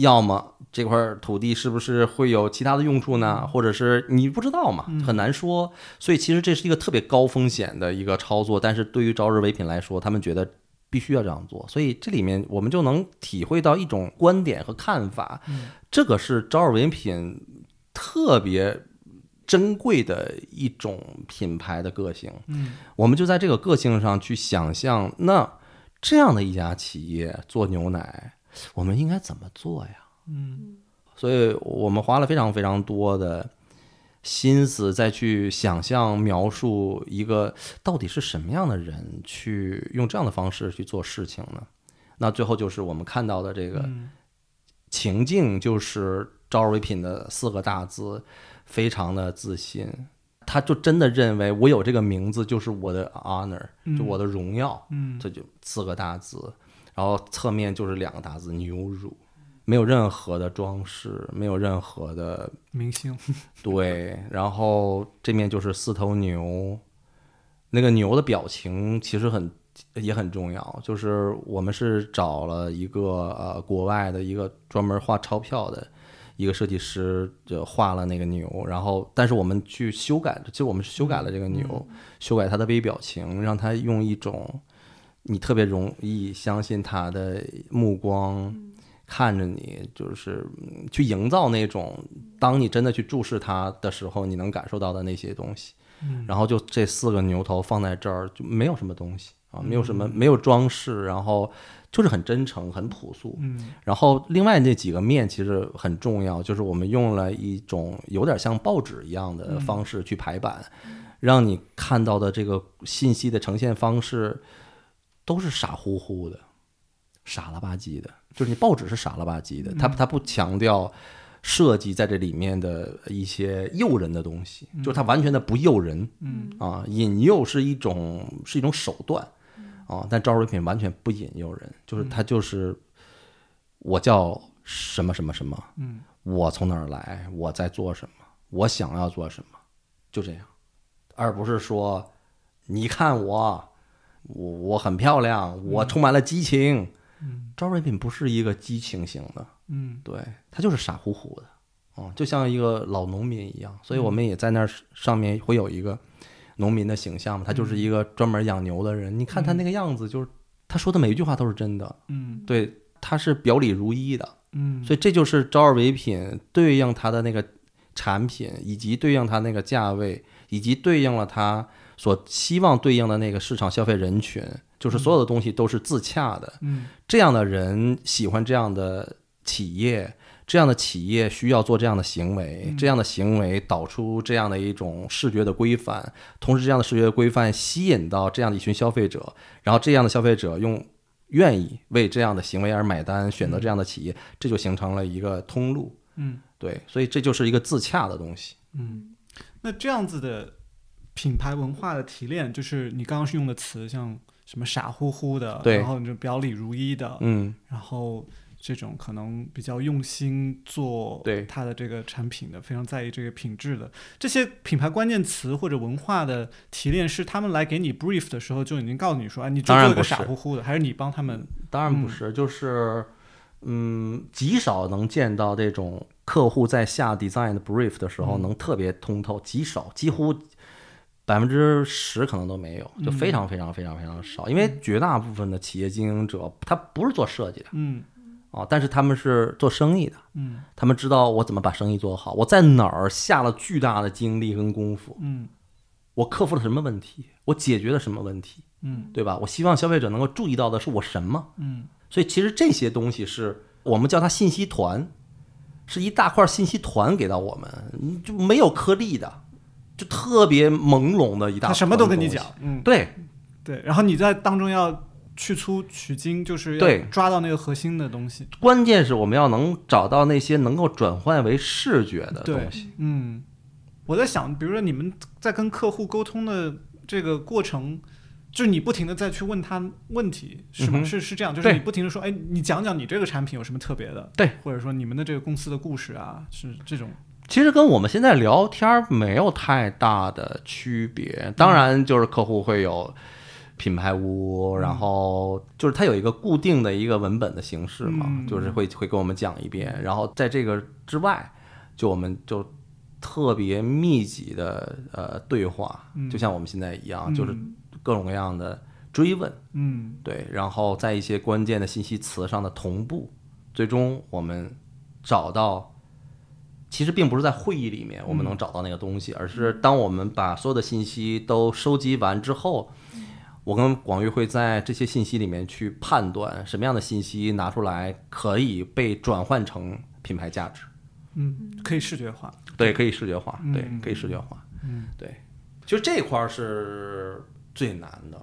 要么这块土地是不是会有其他的用处呢？或者是你不知道嘛，很难说。所以其实这是一个特别高风险的一个操作，但是对于朝日唯品来说，他们觉得必须要这样做。所以这里面我们就能体会到一种观点和看法，这个是朝日唯品特别珍贵的一种品牌的个性。嗯我们就在这个个性上去想象，那这样的一家企业做牛奶，我们应该怎么做呀？嗯所以我们花了非常非常多的心思再去想象描述一个到底是什么样的人去用这样的方式去做事情呢？那最后就是我们看到的这个嗯情境，就是朝日唯品的四个大字，非常的自信。他就真的认为我有这个名字就是我的 honor，嗯就我的荣耀。嗯这就四个大字，然后侧面就是两个大字牛乳，没有任何的装饰，没有任何的明星，对，然后这面就是四头牛，那个牛的表情其实很也很重要，就是我们是找了一个呃国外的一个专门画钞票的一个设计师，就画了那个牛，然后但是我们去修改，其实我们是修改了这个牛，修改它的微表情，让它用一种你特别容易相信他的目光。看着你，就是嗯去营造那种，当你真的去注视它的时候，你能感受到的那些东西。嗯。然后就这四个牛头放在这儿，就没有什么东西啊，没有什么，没有装饰，然后就是很真诚、很朴素。嗯。然后另外那几个面其实很重要，就是我们用了一种有点像报纸一样的方式去排版，让你看到的这个信息的呈现方式都是傻乎乎的、傻了吧唧的，就是你报纸是傻了吧唧的，它它不强调。设计在这里面的一些诱人的东西，就是它完全的不诱人，嗯。啊，引诱是一种是一种手段啊，但招瑞品完全不引诱人，就是它就是我叫什么什么什么，嗯。我从哪儿来，我在做什么，我想要做什么，就这样，而不是说你看我，我我很漂亮，我充满了激情。嗯。招瑞品不是一个激情型的，嗯。对，他就是傻乎乎的，嗯、就像一个老农民一样，所以我们也在那儿上面会有一个农民的形象嘛，他就是一个专门养牛的人，你看他那个样子，就是他说的每一句话都是真的，嗯。对，他是表里如一的，嗯，所以这就是朝日唯品对应他的那个产品，以及对应他那个价位，以及对应了他所希望对应的那个市场消费人群，就是所有的东西都是自洽的。嗯这样的人喜欢这样的企业，这样的企业需要做这样的行为，嗯这样的行为导出这样的一种视觉的规范，同时这样的视觉的规范吸引到这样的一群消费者，然后这样的消费者用愿意为这样的行为而买单，选择这样的企业，这就形成了一个通路。嗯对，所以这就是一个自洽的东西。嗯，那这样子的品牌文化的提炼，就是你刚刚是用的词，像什么傻乎乎的，然后你就表里如一的，嗯，然后这种可能比较用心做对。它的这个产品的，非常在意这个品质的。这些品牌关键词或者文化的提炼，是他们来给你 brief 的时候就已经告诉你说，哎，你就做一个傻乎乎的，还是你帮他们？当然不是，就是嗯，极少能见到这种客户在下 design 的 brief 的时候嗯。能特别通透，极少，几乎百分之十可能都没有，就非常非常非常非常少。因为绝大部分的企业经营者他不是做设计的嗯啊，但是他们是做生意的，嗯他们知道我怎么把生意做好，我在哪儿下了巨大的精力跟功夫，嗯我克服了什么问题，我解决了什么问题，嗯对吧？我希望消费者能够注意到的是我什么。嗯所以其实这些东西是我们叫它信息团，是一大块信息团给到我们，嗯就没有颗粒的，就特别朦胧的一大。他什么都跟你讲，嗯，对对，然后你在当中要去粗取精，就是要抓到那个核心的东西。关键是我们要能找到那些能够转换为视觉的东西。嗯，我在想，比如说你们在跟客户沟通的这个过程，就是你不停的再去问他问题，是吗？嗯是是这样，就是你不停的说，哎，你讲讲你这个产品有什么特别的，对，或者说你们的这个公司的故事啊，是这种，其实跟我们现在聊天儿没有太大的区别，当然就是客户会有品牌屋，然后就是它有一个固定的一个文本的形式嘛，嗯。就是会会跟我们讲一遍，然后在这个之外，就我们就特别密集的呃对话，嗯。就像我们现在一样，就是嗯各种各样的追问，嗯。对，然后在一些关键的信息词上的同步，最终我们找到其实并不是在会议里面我们能找到那个东西，而是当我们把所有的信息都收集完之后，我跟广玉会在这些信息里面去判断什么样的信息拿出来可以被转换成品牌价值。嗯，可以视觉化。对，可以视觉化，对，嗯可以视觉化，嗯，对，就这块儿是最难的，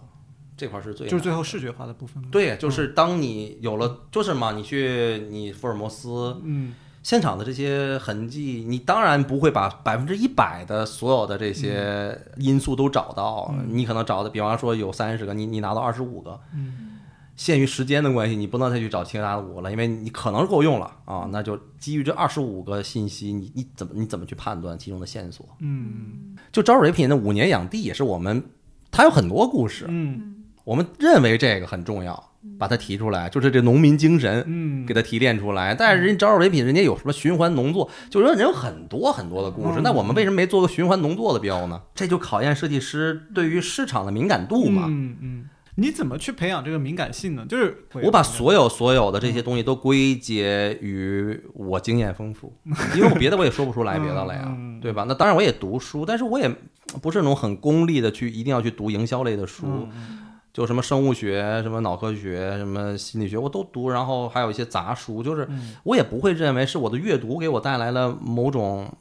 这块儿是最就是最后视觉化的部分。，对，就是当你有了，就是嘛，你去你福尔摩斯嗯现场的这些痕迹，你当然不会把百分之一百的所有的这些因素都找到，嗯。你可能找的，比方说有三十个，你你拿到二十五个，嗯。限于时间的关系，你不能再去找其他的五个了，因为你可能够用了啊，那就基于这二十五个信息，你你怎么你怎么去判断其中的线索？嗯。就招水品的五年养地也是我们，它有很多故事，嗯。我们认为这个很重要，把它提出来，就是这农民精神。嗯，给它提炼出来，但是人家招惹唯品，人家有什么循环农作，就是说人有很多很多的故事。嗯那我们为什么没做个循环农作的标呢？这就考验设计师对于市场的敏感度嘛。嗯嗯，你怎么去培养这个敏感性呢？就是我把所有所有的这些东西都归结于我经验丰富，因为我别的我也说不出来别的了呀对吧？那当然我也读书，但是我也不是那种很功利的去一定要去读营销类的书，嗯就什么生物学、什么脑科学、什么心理学我都读，然后还有一些杂书，就是嗯我也不会认为是我的阅读给我带来了某种，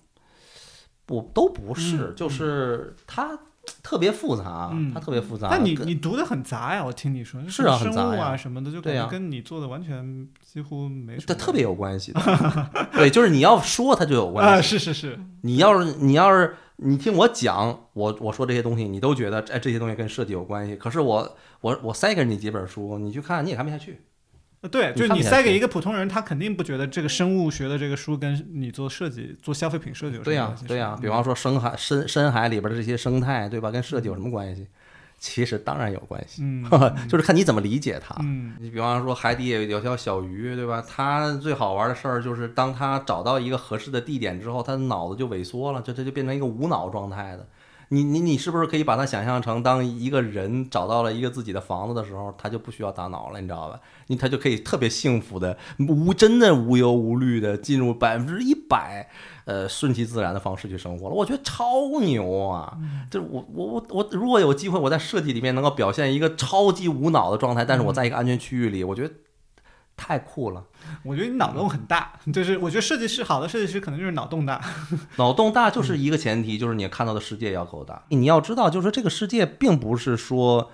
不都不是，嗯就是它特别复杂，嗯它特别复杂。但你你读的很杂呀，我听你说是啊生物啊什么的，就感觉跟你做的完全几乎没什么。它特别有关系的，对，就是你要说它就有啊，关系。是是是，你要是你要是你听我讲，我我说这些东西，你都觉得哎这些东西跟设计有关系，可是我我我塞给你几本书，你去看你也看不下去。呃对，就是你塞给一个普通人，他肯定不觉得这个生物学的这个书跟你做设计、做消费品设计有什、么关系？对呀、比方说深海深深海里边的这些生态，对吧？跟设计有什么关系？其实当然有关系，嗯就是看你怎么理解它。嗯你比方说海底有有条小鱼，对吧？它最好玩的事儿就是，当它找到一个合适的地点之后，它的脑子就萎缩了，就这就变成一个无脑状态的。你你你是不是可以把它想象成，当一个人找到了一个自己的房子的时候，他就不需要大脑了，你知道吧？你他就可以特别幸福的、无真的无忧无虑的进入百分之一百，呃，顺其自然的方式去生活了。我觉得超牛啊！这我我我我，如果有机会，我在设计里面能够表现一个超级无脑的状态，但是我在一个安全区域里，我觉得太酷了。我觉得你脑洞很大，就是我觉得设计师好的设计师可能就是脑洞大。脑洞大就是一个前提，就是你看到的世界要够大。你要知道，就是这个世界并不是说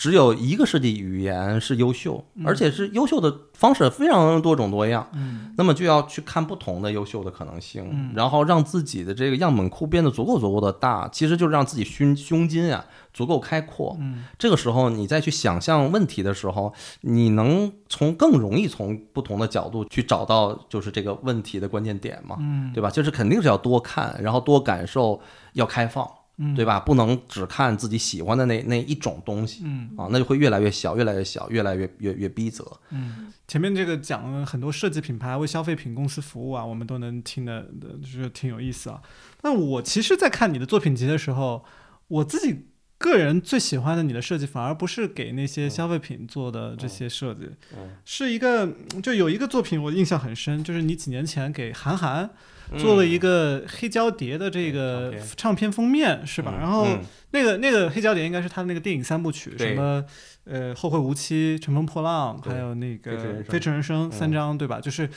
只有一个设计语言是优秀，而且是优秀的方式非常多种多样。嗯。那么就要去看不同的优秀的可能性，嗯。然后让自己的这个样本库变得足够足够的大，其实就是让自己胸胸襟啊足够开阔。嗯。这个时候你再去想象问题的时候，你能从更容易从不同的角度去找到就是这个问题的关键点嘛，嗯。对吧？就是肯定是要多看，然后多感受，要开放，嗯对吧？不能只看自己喜欢的那那一种东西嗯啊，那就会越来越小，越来越小，越来越越越逼仄。嗯，前面这个讲了很多设计品牌为消费品公司服务啊，我们都能听的，就是挺有意思啊。那我其实，在看你的作品集的时候，我自己个人最喜欢的你的设计，反而不是给那些消费品做的这些设计，嗯是一个就有一个作品我印象很深，就是你几年前给韩寒做了一个黑胶碟的这个嗯唱片。封面，是吧？嗯然后嗯。那个那个黑胶碟应该是他的那个电影三部曲，什么呃《后会无期》《乘风破浪》，还有那个《飞驰人生三张，对吧？就是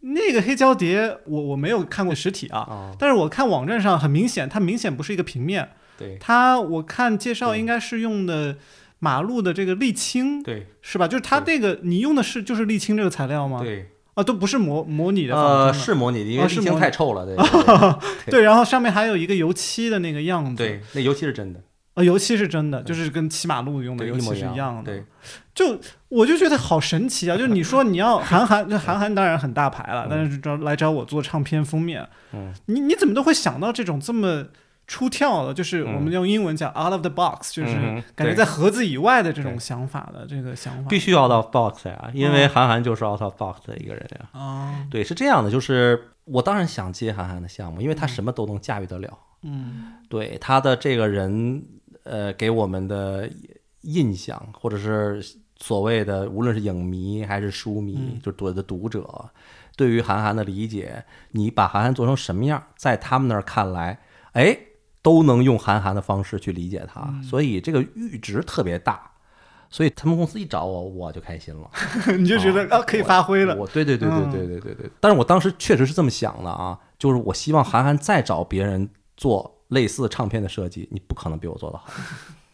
那个黑胶碟，我我没有看过实体啊，啊，但是我看网站上很明显，它明显不是一个平面，对。它我看介绍应该是用的马路的这个沥青，对。是吧？就是它那个你用的是就是沥青这个材料吗？对，啊，都不是模模拟的呃，是模拟的，因为沥青哦是模拟太臭了，对 对对，然后上面还有一个油漆的那个样子，对，那油漆是真的，呃，油漆是真的，就是跟骑马路用的，油漆是一样的。对，就我就觉得好神奇啊！就是你说你要 韩寒，那韩寒当然很大牌了，但是找来找我做唱片封面，嗯，你你怎么都会想到这种这么出跳的，就是我们用英文讲 out of the box，就是感觉在盒子以外的这种想法的这个想法。必须 out of box 呀，因哦为韩寒就是 out of box 的一个人呀。啊，对，是这样的，就是我当然想接韩寒的项目，因为他什么都能驾驭得了。嗯。对他的这个人，呃，给我们的印象，或者是所谓的无论是影迷还是书迷，嗯。就是我的读者，对于韩寒的理解，你把韩寒做成什么样，在他们那儿看来，哎，都能用韩寒的方式去理解他，嗯所以这个阈值特别大。所以他们公司一找我，我就开心了。你就觉得啊可以发挥了。我对对对对对对对。但是我当时确实是这么想的啊，就是我希望韩寒再找别人做类似唱片的设计，你不可能比我做得好。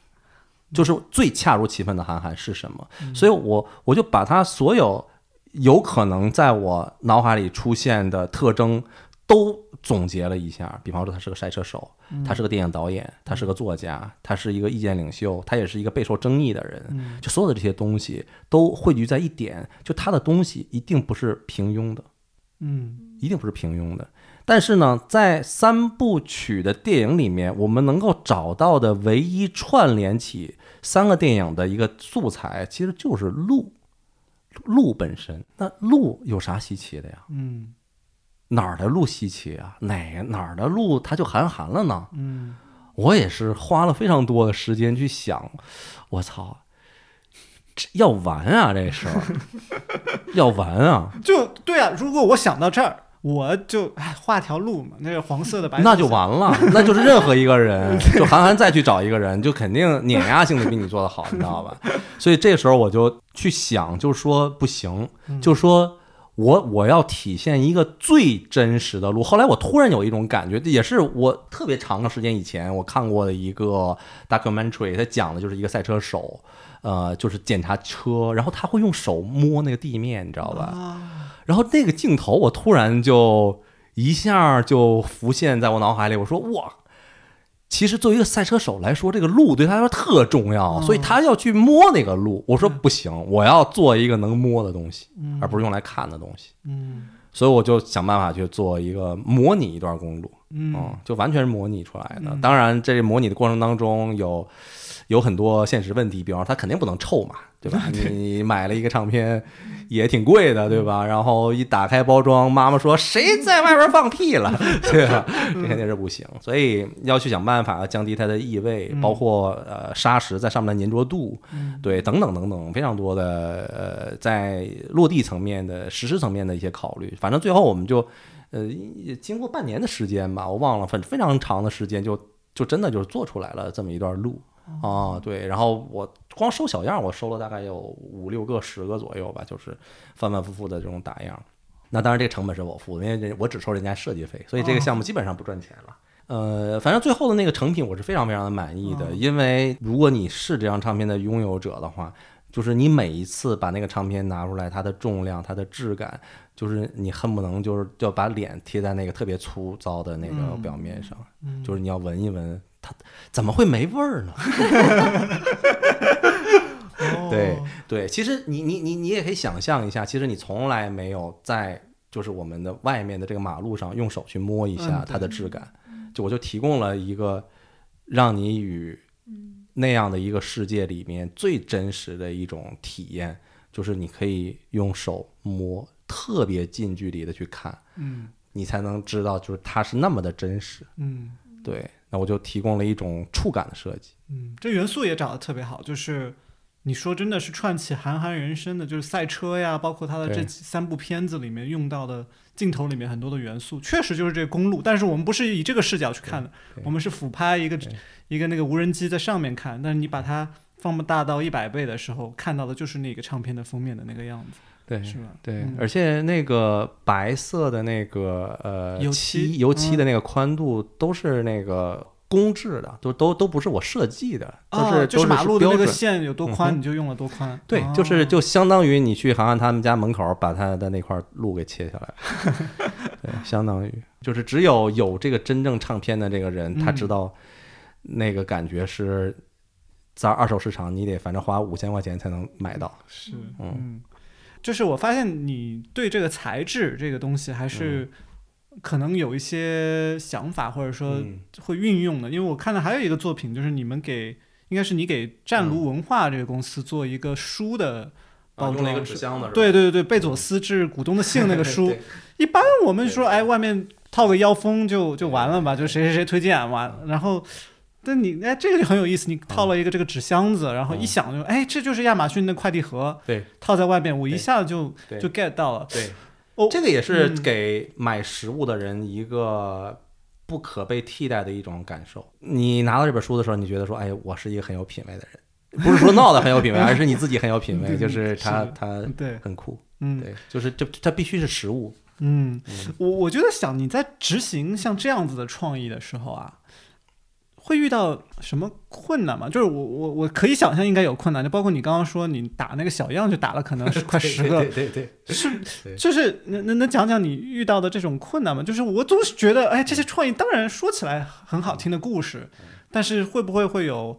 就是最恰如其分的韩寒是什么？所以我我就把他所有有可能在我脑海里出现的特征都总结了一下。比方说，他是个赛车手，他是个电影导演，他是个作家，他是一个意见领袖，他也是一个备受争议的人。就所有的这些东西都汇聚在一点，就他的东西一定不是平庸的，嗯一定不是平庸的。但是呢，在三部曲的电影里面，我们能够找到的唯一串联起三个电影的一个素材，其实就是路，路本身。那路有啥稀奇的呀？嗯哪儿的路稀奇啊？哪哪儿的路它就韩寒了呢？嗯我也是花了非常多的时间去想，我操，这要完啊这事儿，要完啊！就对啊，如果我想到这儿，我就哎画条路嘛，那个黄色的白色那就完了，那就是任何一个人，就韩寒再去找一个人，就肯定碾压性的比你做的好，你知道吧？所以这时候我就去想，就是说不行，就说我我要体现一个最真实的路。后来我突然有一种感觉，也是我特别长的时间以前我看过的一个 documentary，它讲的就是一个赛车手，呃，就是检查车，然后他会用手摸那个地面，你知道吧？啊，然后那个镜头，我突然就一下就浮现在我脑海里。我说哇，其实作为一个赛车手来说，这个路对他来说特重要，所以他要去摸那个路。我说不行，我要做一个能摸的东西，而不是用来看的东西。嗯所以我就想办法去做一个模拟一段公路，嗯嗯，就完全是模拟出来的。当然，这模拟的过程当中有有很多现实问题，比方说它肯定不能臭嘛，对吧？你你买了一个唱片也挺贵的，对吧？然后一打开包装，妈妈说谁在外边放屁了，对吧？这肯定是不行，所以要去想办法降低它的异味，包括呃砂石在上面的粘着度，对，等等等等，非常多的呃在落地层面的实施层面的一些考虑。反正最后我们就呃也经过半年的时间吧，我忘了，反正非常长的时间就就真的就是做出来了这么一段路。啊，对，然后我光收小样，我收了大概有五六个、十个左右吧，就是反反复复的这种打样。那当然，这个成本是我付的，因为人我只收人家设计费，所以这个项目基本上不赚钱了。呃，反正最后的那个成品我是非常非常的满意的，因为如果你是这张唱片的拥有者的话，就是你每一次把那个唱片拿出来，它的重量、它的质感，就是你恨不能就是要把脸贴在那个特别粗糙的那个表面上，就是你要闻一闻，它怎么会没味儿呢？哦对对，其实你你你你也可以想象一下，其实你从来没有在就是我们的外面的这个马路上用手去摸一下嗯它的质感，就我就提供了一个让你与那样的一个世界里面最真实的一种体验，就是你可以用手摸，特别近距离的去看，嗯你才能知道就是它是那么的真实。嗯对，那我就提供了一种触感的设计。嗯，这元素也找的特别好，就是你说真的是串起韩寒人生的，就是赛车呀，包括他的这几三部片子里面用到的镜头里面很多的元素，确实就是这个公路。但是我们不是以这个视角去看的，我们是俯拍一个一个那个无人机在上面看，但是你把它放大到一百倍的时候，看到的就是那个唱片的封面的那个样子，对，是吧？对，嗯。而且那个白色的那个呃油漆？漆油漆的那个宽度都是那个公制的，都都都不是我设计的，都啊，是都就是马路的那。个线有多宽，嗯你就用了多宽。对，哦。就是就相当于你去韩寒他们家门口把他的那块路给切下来。了，对，相当于就是只有有这个真正唱片的这个人，他知嗯道那个感觉是在二手市场你得反正花五千块钱才能买到，是，嗯。嗯，就是我发现你对这个材质这个东西还是可能有一些想法，或者说嗯。会运用的。因为我看到还有一个作品，就是你们给应该是你给湛卢文化这个公司做一个书的包装，一个纸箱子，对对对对，贝佐斯致股东的信那个 书对，一般我们说哎外面套个腰封就就完了吧，就谁谁谁推荐完了，然后。但你哎，这个就很有意思，你套了一个这个纸箱子，然后一想就哎，这就是亚马逊的快递盒，对，套在外边，我一下子就就 get 到了。对，哦这个也是嗯。给买食物的人一个不可被替代的一种感受。你拿到这本书的时候，你觉得说，哎，我是一个很有品位的人，不是说闹得很有品味，而是你自己很有品味，就是他是他对，很酷，嗯。对，就是这它必须是食物，嗯，我我就在想，你在执行像这样子的创意的时候啊，会遇到什么困难吗？就是我我我可以想象应该有困难，就包括你刚刚说你打那个小样就打了可能是 快十个，对对对对，是对就是能能能讲讲你遇到的这种困难吗？就是我总是觉得，哎，这些创意当然说起来很好听的故事，但是会不会会有？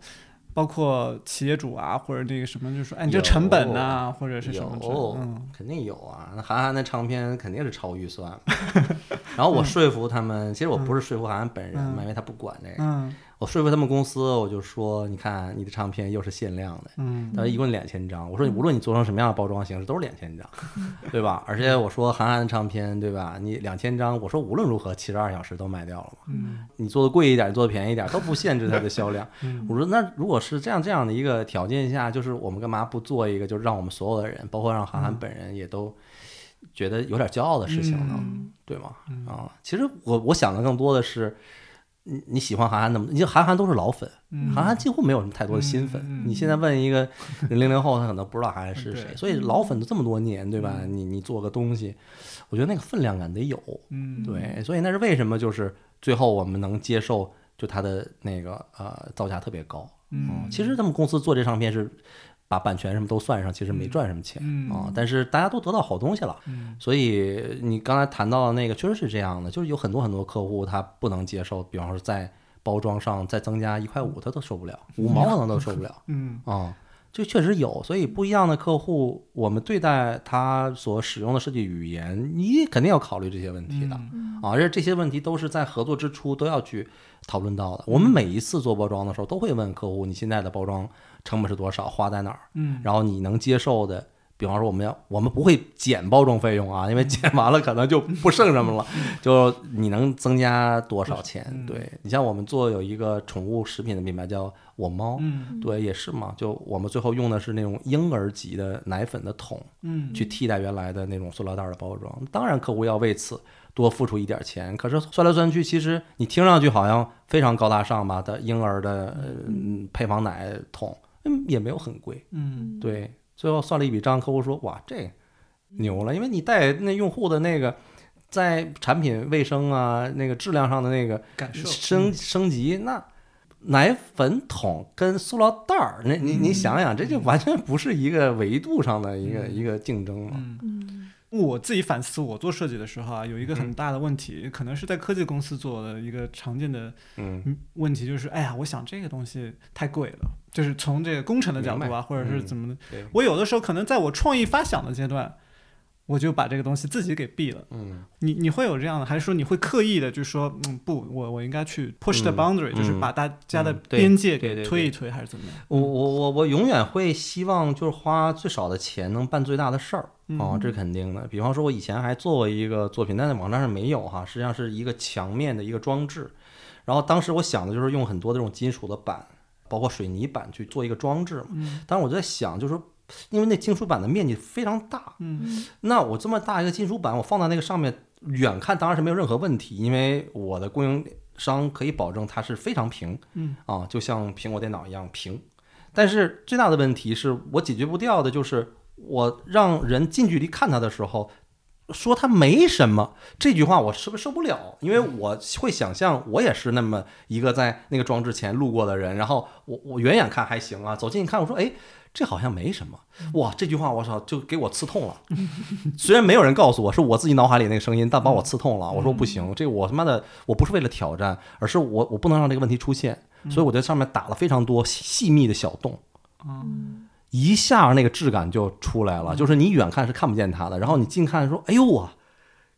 包括企业主啊，或者那个什么，就是说，哎，你这成本呐、或者是什么之类的？有嗯肯定有啊。那韩寒的唱片肯定是超预算，然后我说服他们，其实我不是说服韩寒本人嘛，因为他不管这个。嗯我说服他们公司，我就说，你看你的唱片又是限量的，嗯他说一共两千张。我说你无论你做成什么样的包装形式，都是两千张，对吧？而且我说韩寒的唱片，对吧？你两千张，我说无论如何七十二小时都卖掉了嘛。嗯你做的贵一点，你做的便宜一点，都不限制它的销量。嗯我说那如果是这样这样的一个条件下，就是我们干嘛不做一个，就是让我们所有的人，包括让韩寒本人也都觉得有点骄傲的事情呢？嗯对吗？啊，其实我我想的更多的是，你你喜欢韩寒那么，你就韩寒都是老粉，嗯韩寒几乎没有什么太多的新粉。你现在问一个零零后，他可能不知道韩寒是谁，所以老粉都这么多年，对吧？你你做个东西，我觉得那个分量感得有。嗯，对，所以那是为什么就是最后我们能接受，就他的那个呃造价特别高。嗯其实他们公司做这唱片是把版权什么都算上，其实没赚什么钱嗯啊，但是大家都得到好东西了。嗯所以你刚才谈到的那个确实是这样的，就是有很多很多客户他不能接受，比方说在包装上再增加一块五，他都受不了，五毛可能都受不了嗯啊。这确实有，所以不一样的客户，我们对待他所使用的设计语言，你肯定要考虑这些问题的。嗯啊，而且这些问题都是在合作之初都要去讨论到的。我们每一次做包装的时候，都会问客户：你现在的包装成本是多少，花在哪儿？嗯然后你能接受的，比方说我们要，我们不会减包装费用啊，因为减完了可能就不剩什么了。就你能增加多少钱？对你像我们做有一个宠物食品的品牌叫我猫，嗯对，也是嘛。就我们最后用的是那种婴儿级的奶粉的桶，嗯去替代原来的那种塑料袋儿的包装。当然，客户要为此多付出一点钱，可是算来算去，其实你听上去好像非常高大上吧的婴儿的、呃、配方奶桶，嗯，也没有很贵。嗯对，最后算了一笔账，客户说：“哇，这牛了，因为你带那用户的那个。”在产品卫生啊，那个质量上的那个感受升升级，那奶粉桶跟塑料袋儿，那你你想想，这就完全不是一个维度上的一个一个竞争嘛。嗯。嗯我自己反思，我做设计的时候啊，有一个很大的问题，可能是在科技公司做的一个常见的问题，就是哎呀，我想这个东西太贵了，就是从这个工程的角度啊，或者是嗯怎么的，对，我有的时候可能在我创意发想的阶段，我就把这个东西自己给毙了。嗯你你会有这样的，还是说你会刻意的，就是说，嗯，不，我我应该去 push the 嗯 boundary，、嗯就是把大家的边界给推一推，还是怎么样？我我我我永远会希望就是花最少的钱能办最大的事儿哦，这肯定的。比方说，我以前还做过一个作品，但在网站上没有哈，实际上是一个墙面的一个装置。然后当时我想的就是用很多这种金属的板，包括水泥板去做一个装置嘛。嗯当时我就在想，就是说因为那金属板的面积非常大，嗯那我这么大一个金属板，我放在那个上面，远看当然是没有任何问题，因为我的供应商可以保证它是非常平，嗯啊，就像苹果电脑一样平。但是最大的问题是我解决不掉的，就是我让人近距离看他的时候，说他没什么，这句话我是不是受不了？因为我会想象我也是那么一个在那个装置前路过的人，然后我我远远看还行啊，走近一看，我说哎。这好像没什么，哇！这句话我操，就给我刺痛了。虽然没有人告诉我，是我自己脑海里那个声音，但把我刺痛了。我说不行，这我他妈的，我不是为了挑战，而是我我不能让这个问题出现，所以我在上面打了非常多细细密的小洞，嗯一下那个质感就出来了。就是你远看是看不见它的，然后你近看说，哎呦啊，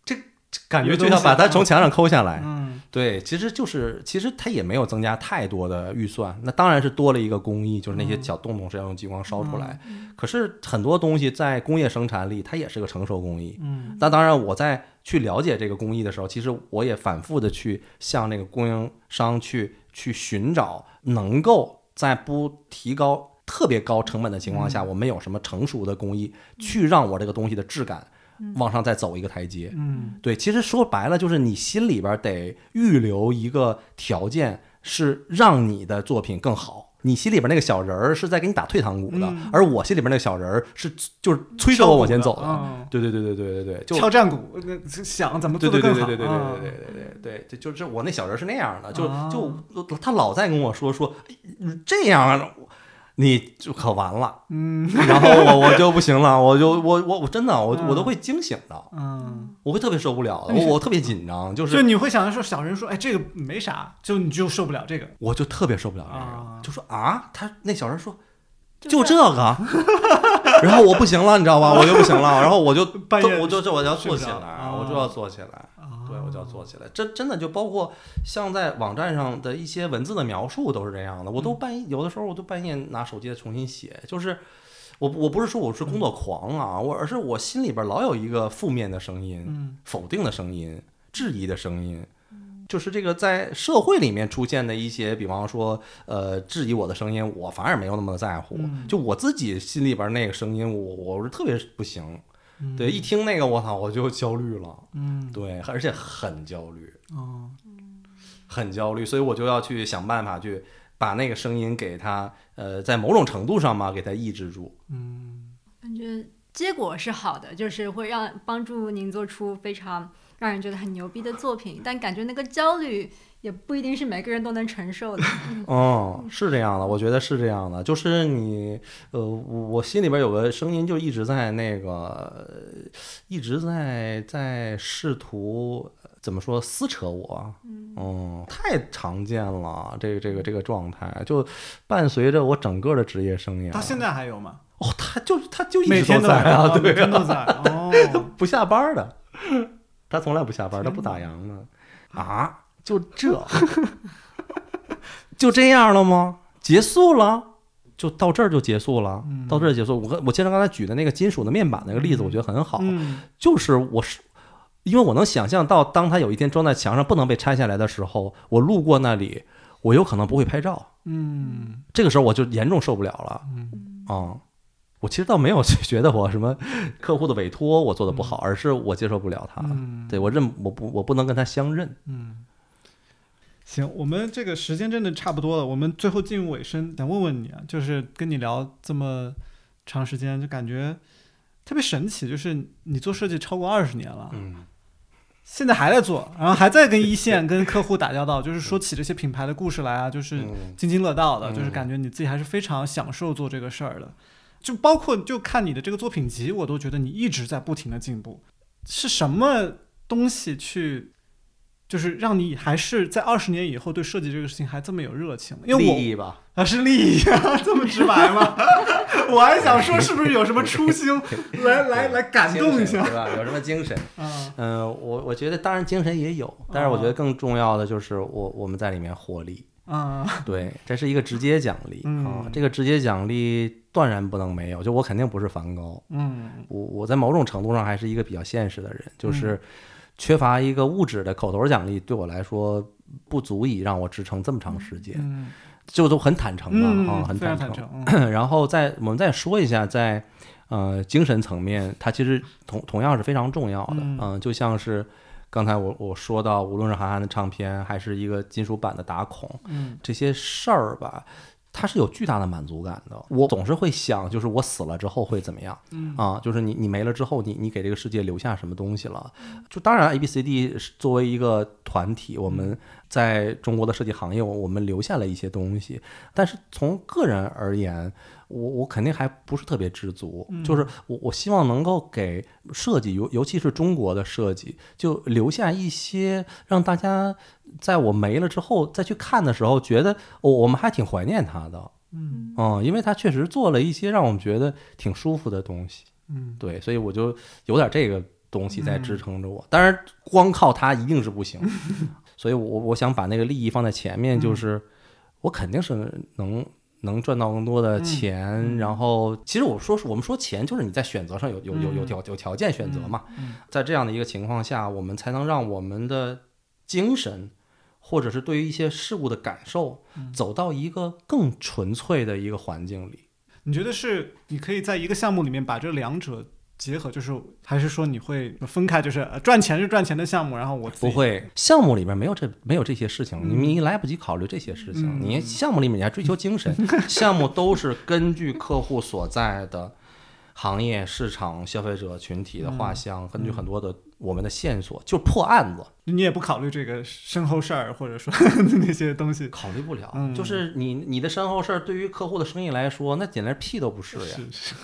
这这感觉就像把它从墙上抠下来。嗯对，其实就是其实它也没有增加太多的预算，那当然是多了一个工艺，就是那些小洞洞是要用激光烧出来。可是很多东西在工业生产里，它也是个成熟工艺。嗯那当然，我在去了解这个工艺的时候，其实我也反复的去向那个供应商去去寻找能够在不提高特别高成本的情况下，我没有什么成熟的工艺，去让我这个东西的质感往上再走一个台阶。嗯对，其实说白了就是你心里边得预留一个条件，是让你的作品更好。你心里边那个小人儿是在给你打退堂鼓的，嗯而我心里边那个小人儿是就是催着我往前走的。嗯对对对对对对对，就敲战鼓，呃想怎么对做得更好。对对对对对对啊对对对对对，就就是我那小人是那样的，就啊就他老在跟我说说哎这样啊你就可完了，嗯。然后我我就不行了，我就我我我真的我我都会惊醒的，嗯，我会特别受不了的，我我特别紧张，就是就你会想着说小人说，哎，这个没啥，就你就受不了这个。我就特别受不了这啊。个，就说啊，他那小人说就就这个，然后我不行了，你知道吧？我就不行了，然后我就 半夜我就这我就要坐起来，啊我就要坐起来。对，我就要坐起来。这真的就包括像在网站上的一些文字的描述都是这样的，我都半夜有的时候我都半夜拿手机再重新写，就是我我不是说我是工作狂啊，我而是我心里边老有一个负面的声音、嗯否定的声音、质疑的声音。就是这个在社会里面出现的一些，比方说，呃，质疑我的声音，我反而没有那么在乎。嗯就我自己心里边那个声音，我我是特别不行。嗯对，一听那个，我操，我就焦虑了。嗯对，而且很焦虑，哦很焦虑，所以我就要去想办法去把那个声音给它，呃，在某种程度上嘛，给它抑制住。嗯感觉结果是好的，就是会让帮助您做出非常让人觉得很牛逼的作品，但感觉那个焦虑也不一定是每个人都能承受的。哦，是这样的，我觉得是这样的，就是你，呃，我我心里边有个声音，就一直在那个，呃一直在在试图呃怎么说撕扯我，嗯，太常见了，这个这个这个状态，就伴随着我整个的职业生涯。他现在还有吗？哦，他就他就一每直都在啊，每对啊，天都在。哦，不下班的，他从来不下班，他不打烊的啊，就这，就这样了吗？结束了？就到这儿就结束了？嗯到这儿结束？我跟我接着刚才举的那个金属的面板那个例子，我觉得很好，嗯就是我是。因为我能想象到，当他有一天装在墙上不能被拆下来的时候，我路过那里，我有可能不会拍照。嗯这个时候我就严重受不了了。嗯啊、我其实倒没有 觉得我什么客户的委托我做的不好，而是我接受不了他。嗯，对我认我不我不能跟他相认。嗯。行，我们这个时间真的差不多了，我们最后进入尾声，想问问你啊，就是跟你聊这么长时间，就感觉特别神奇，就是你做设计超过二十年了，嗯现在还在做，然后还在跟一 线跟客户打交道，就是说起这些品牌的故事来啊，就是嗯津津乐道的，嗯就是感觉你自己还是非常享受做这个事儿的。就包括就看你的这个作品集，我都觉得你一直在不停的进步。是什么东西去，就是让你还是在二十年以后对设计这个事情还这么有热情？因为我利益吧，啊是利益啊，这么直白吗？我还想说是不是有什么初心 来来来感动一下对吧？有什么精神？啊？嗯、我我觉得当然精神也有，但是我觉得更重要的就是我我们在里面获利。啊，对，这是一个直接奖励啊、嗯这个直接奖励断然不能没有。就我肯定不是梵高，嗯我我在某种程度上还是一个比较现实的人，就是缺乏一个物质的口头奖励，对我来说不足以让我支撑这么长时间，嗯就都很坦诚了、嗯啊，很坦坦诚。嗯 然后再我们再说一下在，呃精神层面，它其实同同样是非常重要的，嗯嗯、就像是刚才我我说到，无论是韩寒的唱片，还是一个金属版的打孔，嗯这些事儿吧，它是有巨大的满足感的。我总是会想，就是我死了之后会怎么样嗯啊？就是你你没了之后，你你给这个世界留下什么东西了？就当然，A B C D 是作为一个团体，我们在中国的设计行业，我我们留下了一些东西，但是从个人而言。我我肯定还不是特别知足，嗯。就是我我希望能够给设计，尤尤其是中国的设计，就留下一些让大家在我没了之后再去看的时候，觉得我、我们还挺怀念他的，嗯。嗯，因为他确实做了一些让我们觉得挺舒服的东西，嗯。对，所以我就有点这个东西在支撑着我。当然，光靠它一定是不行，所以我我想把那个利益放在前面，就是我肯定是能。能赚到更多的钱，嗯然后其实我说我们说钱，就是你在选择上有有有有嗯条有条件选择嘛，嗯在这样的一个情况下，我们才能让我们的精神或者是对于一些事物的感受，走到一个更纯粹的一个环境里。你觉得是你可以在一个项目里面把这两者结合，就是还是说你会分开，就是呃赚钱是赚钱的项目，然后我不会，项目里边没有这没有这些事情，嗯你你来不及考虑这些事情。嗯你项目里面你还追求精神，项目都是根据客户所在的行业、市场、消费者群体的画像，根据很多的我们的线索，就破案子，你也不考虑这个身后事儿，或者说 那些东西。考虑不了。嗯就是你你的身后事儿，对于客户的生意来说，那简直屁都不是呀，是是，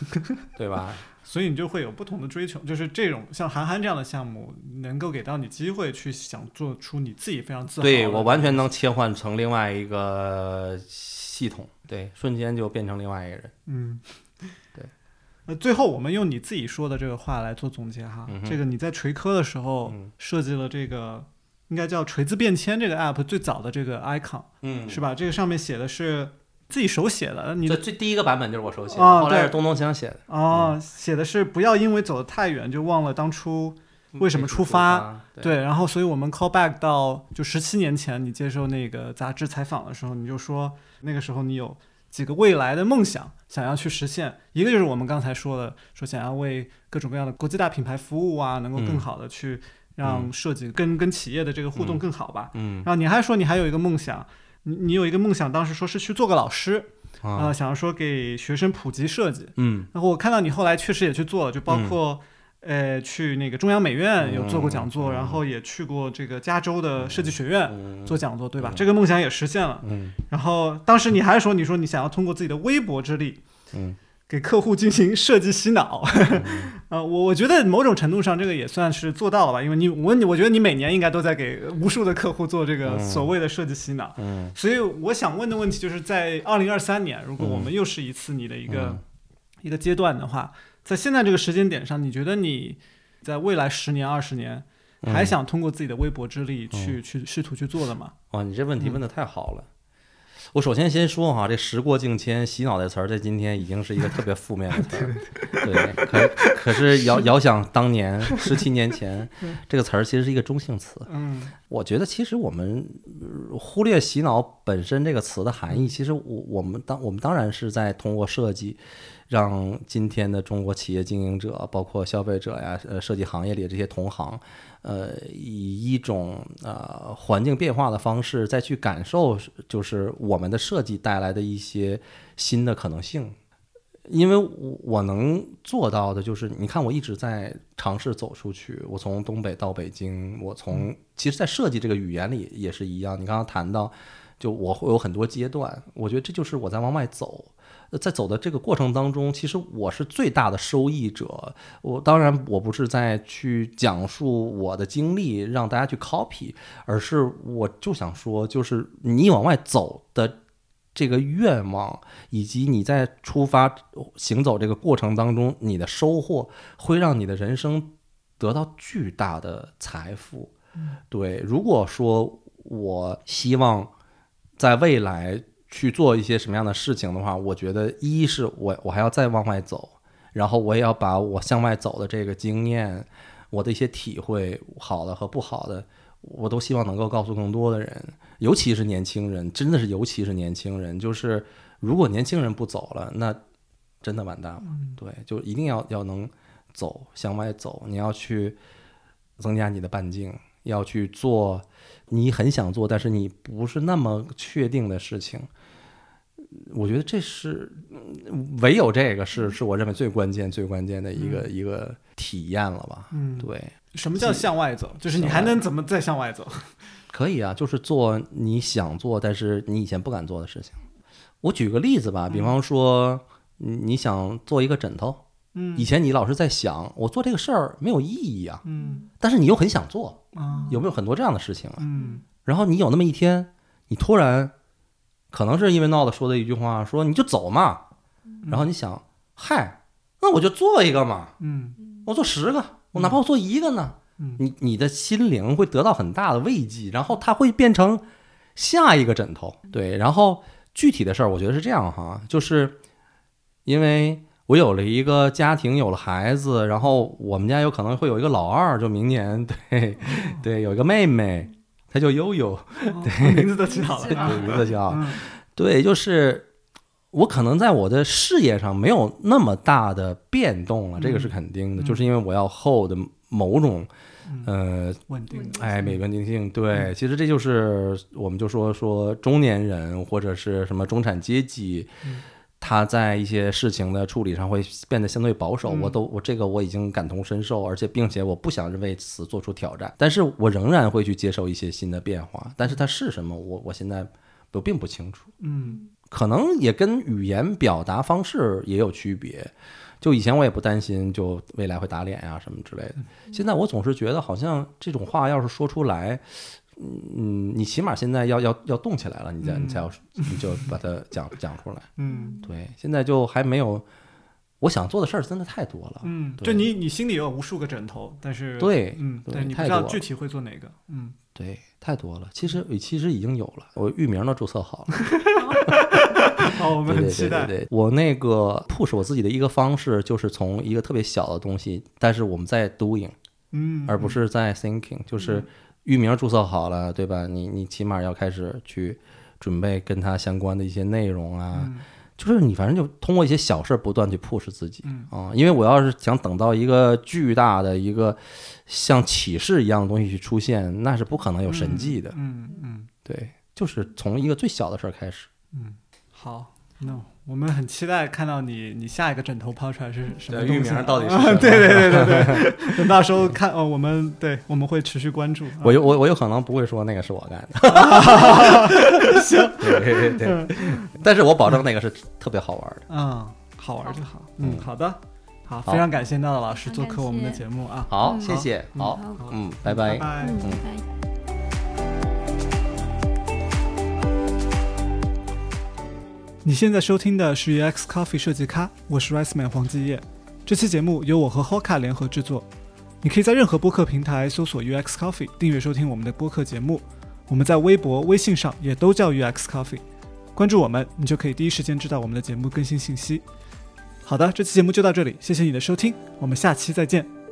对吧？所以你就会有不同的追求，就是这种像韩寒这样的项目，能够给到你机会去想做出你自己非常自豪的。对我完全能切换成另外一个系统，对，瞬间就变成另外一个人。嗯，对。呃，最后我们用你自己说的这个话来做总结哈。嗯这个你在锤科的时候嗯设计了这个，应该叫锤子便签这个 app 最早的这个 icon 嗯是吧？这个上面写的是自己手写的，你的最第一个版本就是我手写的，后来是东东强写的。哦，写的是不要因为走得太远就忘了当初为什么出发？对，对，然后所以我们 call back 到就十七年前，你接受那个杂志采访的时候，你就说那个时候你有几个未来的梦想想要去实现，一个就是我们刚才说的，说想要为各种各样的国际大品牌服务啊，能够更嗯。好的去让设计跟跟企业的这个互动嗯。更好吧。嗯。然后你还说你还有一个梦想，你你有一个梦想，当时说是去做个老师，啊呃，想要说给学生普及设计。嗯然后我看到你后来确实也去做了，就包括、呃去那个中央美院有做过讲座，嗯然后也去过这个加州的设计学院嗯做讲座，对吧？嗯这个梦想也实现了。嗯然后当时你还说，你说你想要通过自己的微薄之力，嗯给客户进行设计洗脑。呃，我我觉得某种程度上这个也算是做到了吧，因为你我我觉得你每年应该都在给无数的客户做这个嗯所谓的设计洗脑。嗯所以我想问的问题就是在二零二三年，如果我们又是一次你的一个、嗯一个阶段的话，在现在这个时间点上，你觉得你在未来十年、二十年嗯还想通过自己的微薄之力去、去试图去做的吗？哇，你这问题嗯问的太好了。我首先先说哈，这时过境迁，洗脑的词儿在今天已经是一个特别负面的词儿。对，可可是遥遥想当年，十七年前，这个词儿其实是一个中性词。嗯我觉得其实我们呃忽略“洗脑”本身这个词的含义，其实我我们当我们当然是在通过设计，让今天的中国企业经营者，包括消费者呀，呃，设计行业里的这些同行，呃，以一种呃环境变化的方式再去感受，就是我们的设计带来的一些新的可能性。因为我我能做到的就是，你看我一直在尝试走出去。我从东北到北京，我从其实，在设计这个语言里也是一样。你刚刚谈到，就我会有很多阶段，我觉得这就是我在往外走。呃在走的这个过程当中，其实我是最大的受益者。我当然我不是在去讲述我的经历让大家去 copy，而是我就想说，就是你往外走的这个愿望，以及你在出发行走这个过程当中，你的收获会让你的人生得到巨大的财富。对，如果说我希望在未来去做一些什么样的事情的话，我觉得一是我我还要再往外走，然后我也要把我向外走的这个经验，我的一些体会，好的和不好的，我都希望能够告诉更多的人，尤其是年轻人，真的是尤其是年轻人，就是如果年轻人不走了，那真的完蛋了。对，就一定要要能走，向外走，你要去增加你的半径，要去做你很想做，但是你不是那么确定的事情。我觉得这是嗯唯有这个是是我认为最关键、最关键的一个、一个体验了吧？嗯，对，什么叫向外走？就是你还能怎么再向外走？可以啊，就是做你想做但是你以前不敢做的事情。我举个例子吧，比方说你你想做一个枕头，嗯以前你老是在想我做这个事儿没有意义啊，嗯但是你又很想做，啊有没有很多这样的事情啊？嗯然后你有那么一天，你突然，可能是因为闹的说的一句话，说你就走嘛，然后你想，嗨，那我就做一个嘛，嗯。我做十个，我哪怕我做一个呢，嗯。你你的心灵会得到很大的慰藉，然后它会变成下一个枕头，对，然后具体的事儿，我觉得是这样哈，就是因为我有了一个家庭，有了孩子，然后我们家有可能会有一个老二，就明年，对 对，有一个妹妹。他叫悠悠，哦 名字都起好了名字叫。嗯对，就是我可能在我的事业上没有那么大的变动了，这个是肯定的，嗯就是因为我要 hold 某种呃，稳定，哎，美稳定性。对，其实这就是我们就说说中年人或者是什么中产阶级。他在一些事情的处理上会变得相对保守，嗯我都我这个我已经感同身受，而且并且我不想为此做出挑战，但是我仍然会去接受一些新的变化，但是它是什么，我我现在我并不清楚。嗯可能也跟语言表达方式也有区别。就以前我也不担心，就未来会打脸呀、什么之类的。现在我总是觉得，好像这种话要是说出来，嗯，你起码现在要要要动起来了，你再你才要你就把它讲讲出来。嗯对，现在就还没有，我想做的事儿真的太多了。嗯，对就你你心里有无数个枕头，但是对嗯，对但你知道具体会做哪个，嗯，对，太多了。其实其实已经有了，我域名都注册好了。好，我们对对很期待，对对对，我那个 push 我自己的一个方式，就是从一个特别小的东西，但是我们在 doing，嗯，而不是在 thinking，就是域名注册好了，对吧？你你起码要开始去准备跟它相关的一些内容啊，嗯就是你反正就通过一些小事不断去 push 自己嗯啊，因为我要是想等到一个巨大的一个像启示一样的东西去出现，那是不可能有神迹的。嗯嗯对，就是从一个最小的事儿开始。嗯，好，那我们很期待看到你你下一个枕头抛出来是什么域名到底是啊什么？对对对对对，等到时候看哦，我们对我们会持续关注，啊。我有我我有可能不会说那个是我干的，行，对对对，但是我保证那个是特别好玩的。嗯，好玩就好，嗯，嗯。好的，好，好。非常感谢娜娜老师做客我们的节目啊，好，嗯。谢谢，好，好嗯，拜拜。拜拜。嗯，拜拜。你现在收听的是 UX Coffee 设计咖，我是 Riceman 黄继业。这期节目由我和 Hoka 联合制作。你可以在任何播客平台搜索 UX Coffee 订阅收听我们的播客节目。我们在微博、微信上也都叫 UX Coffee，关注我们，你就可以第一时间知道我们的节目更新信息。好的，这期节目就到这里，谢谢你的收听，我们下期再见。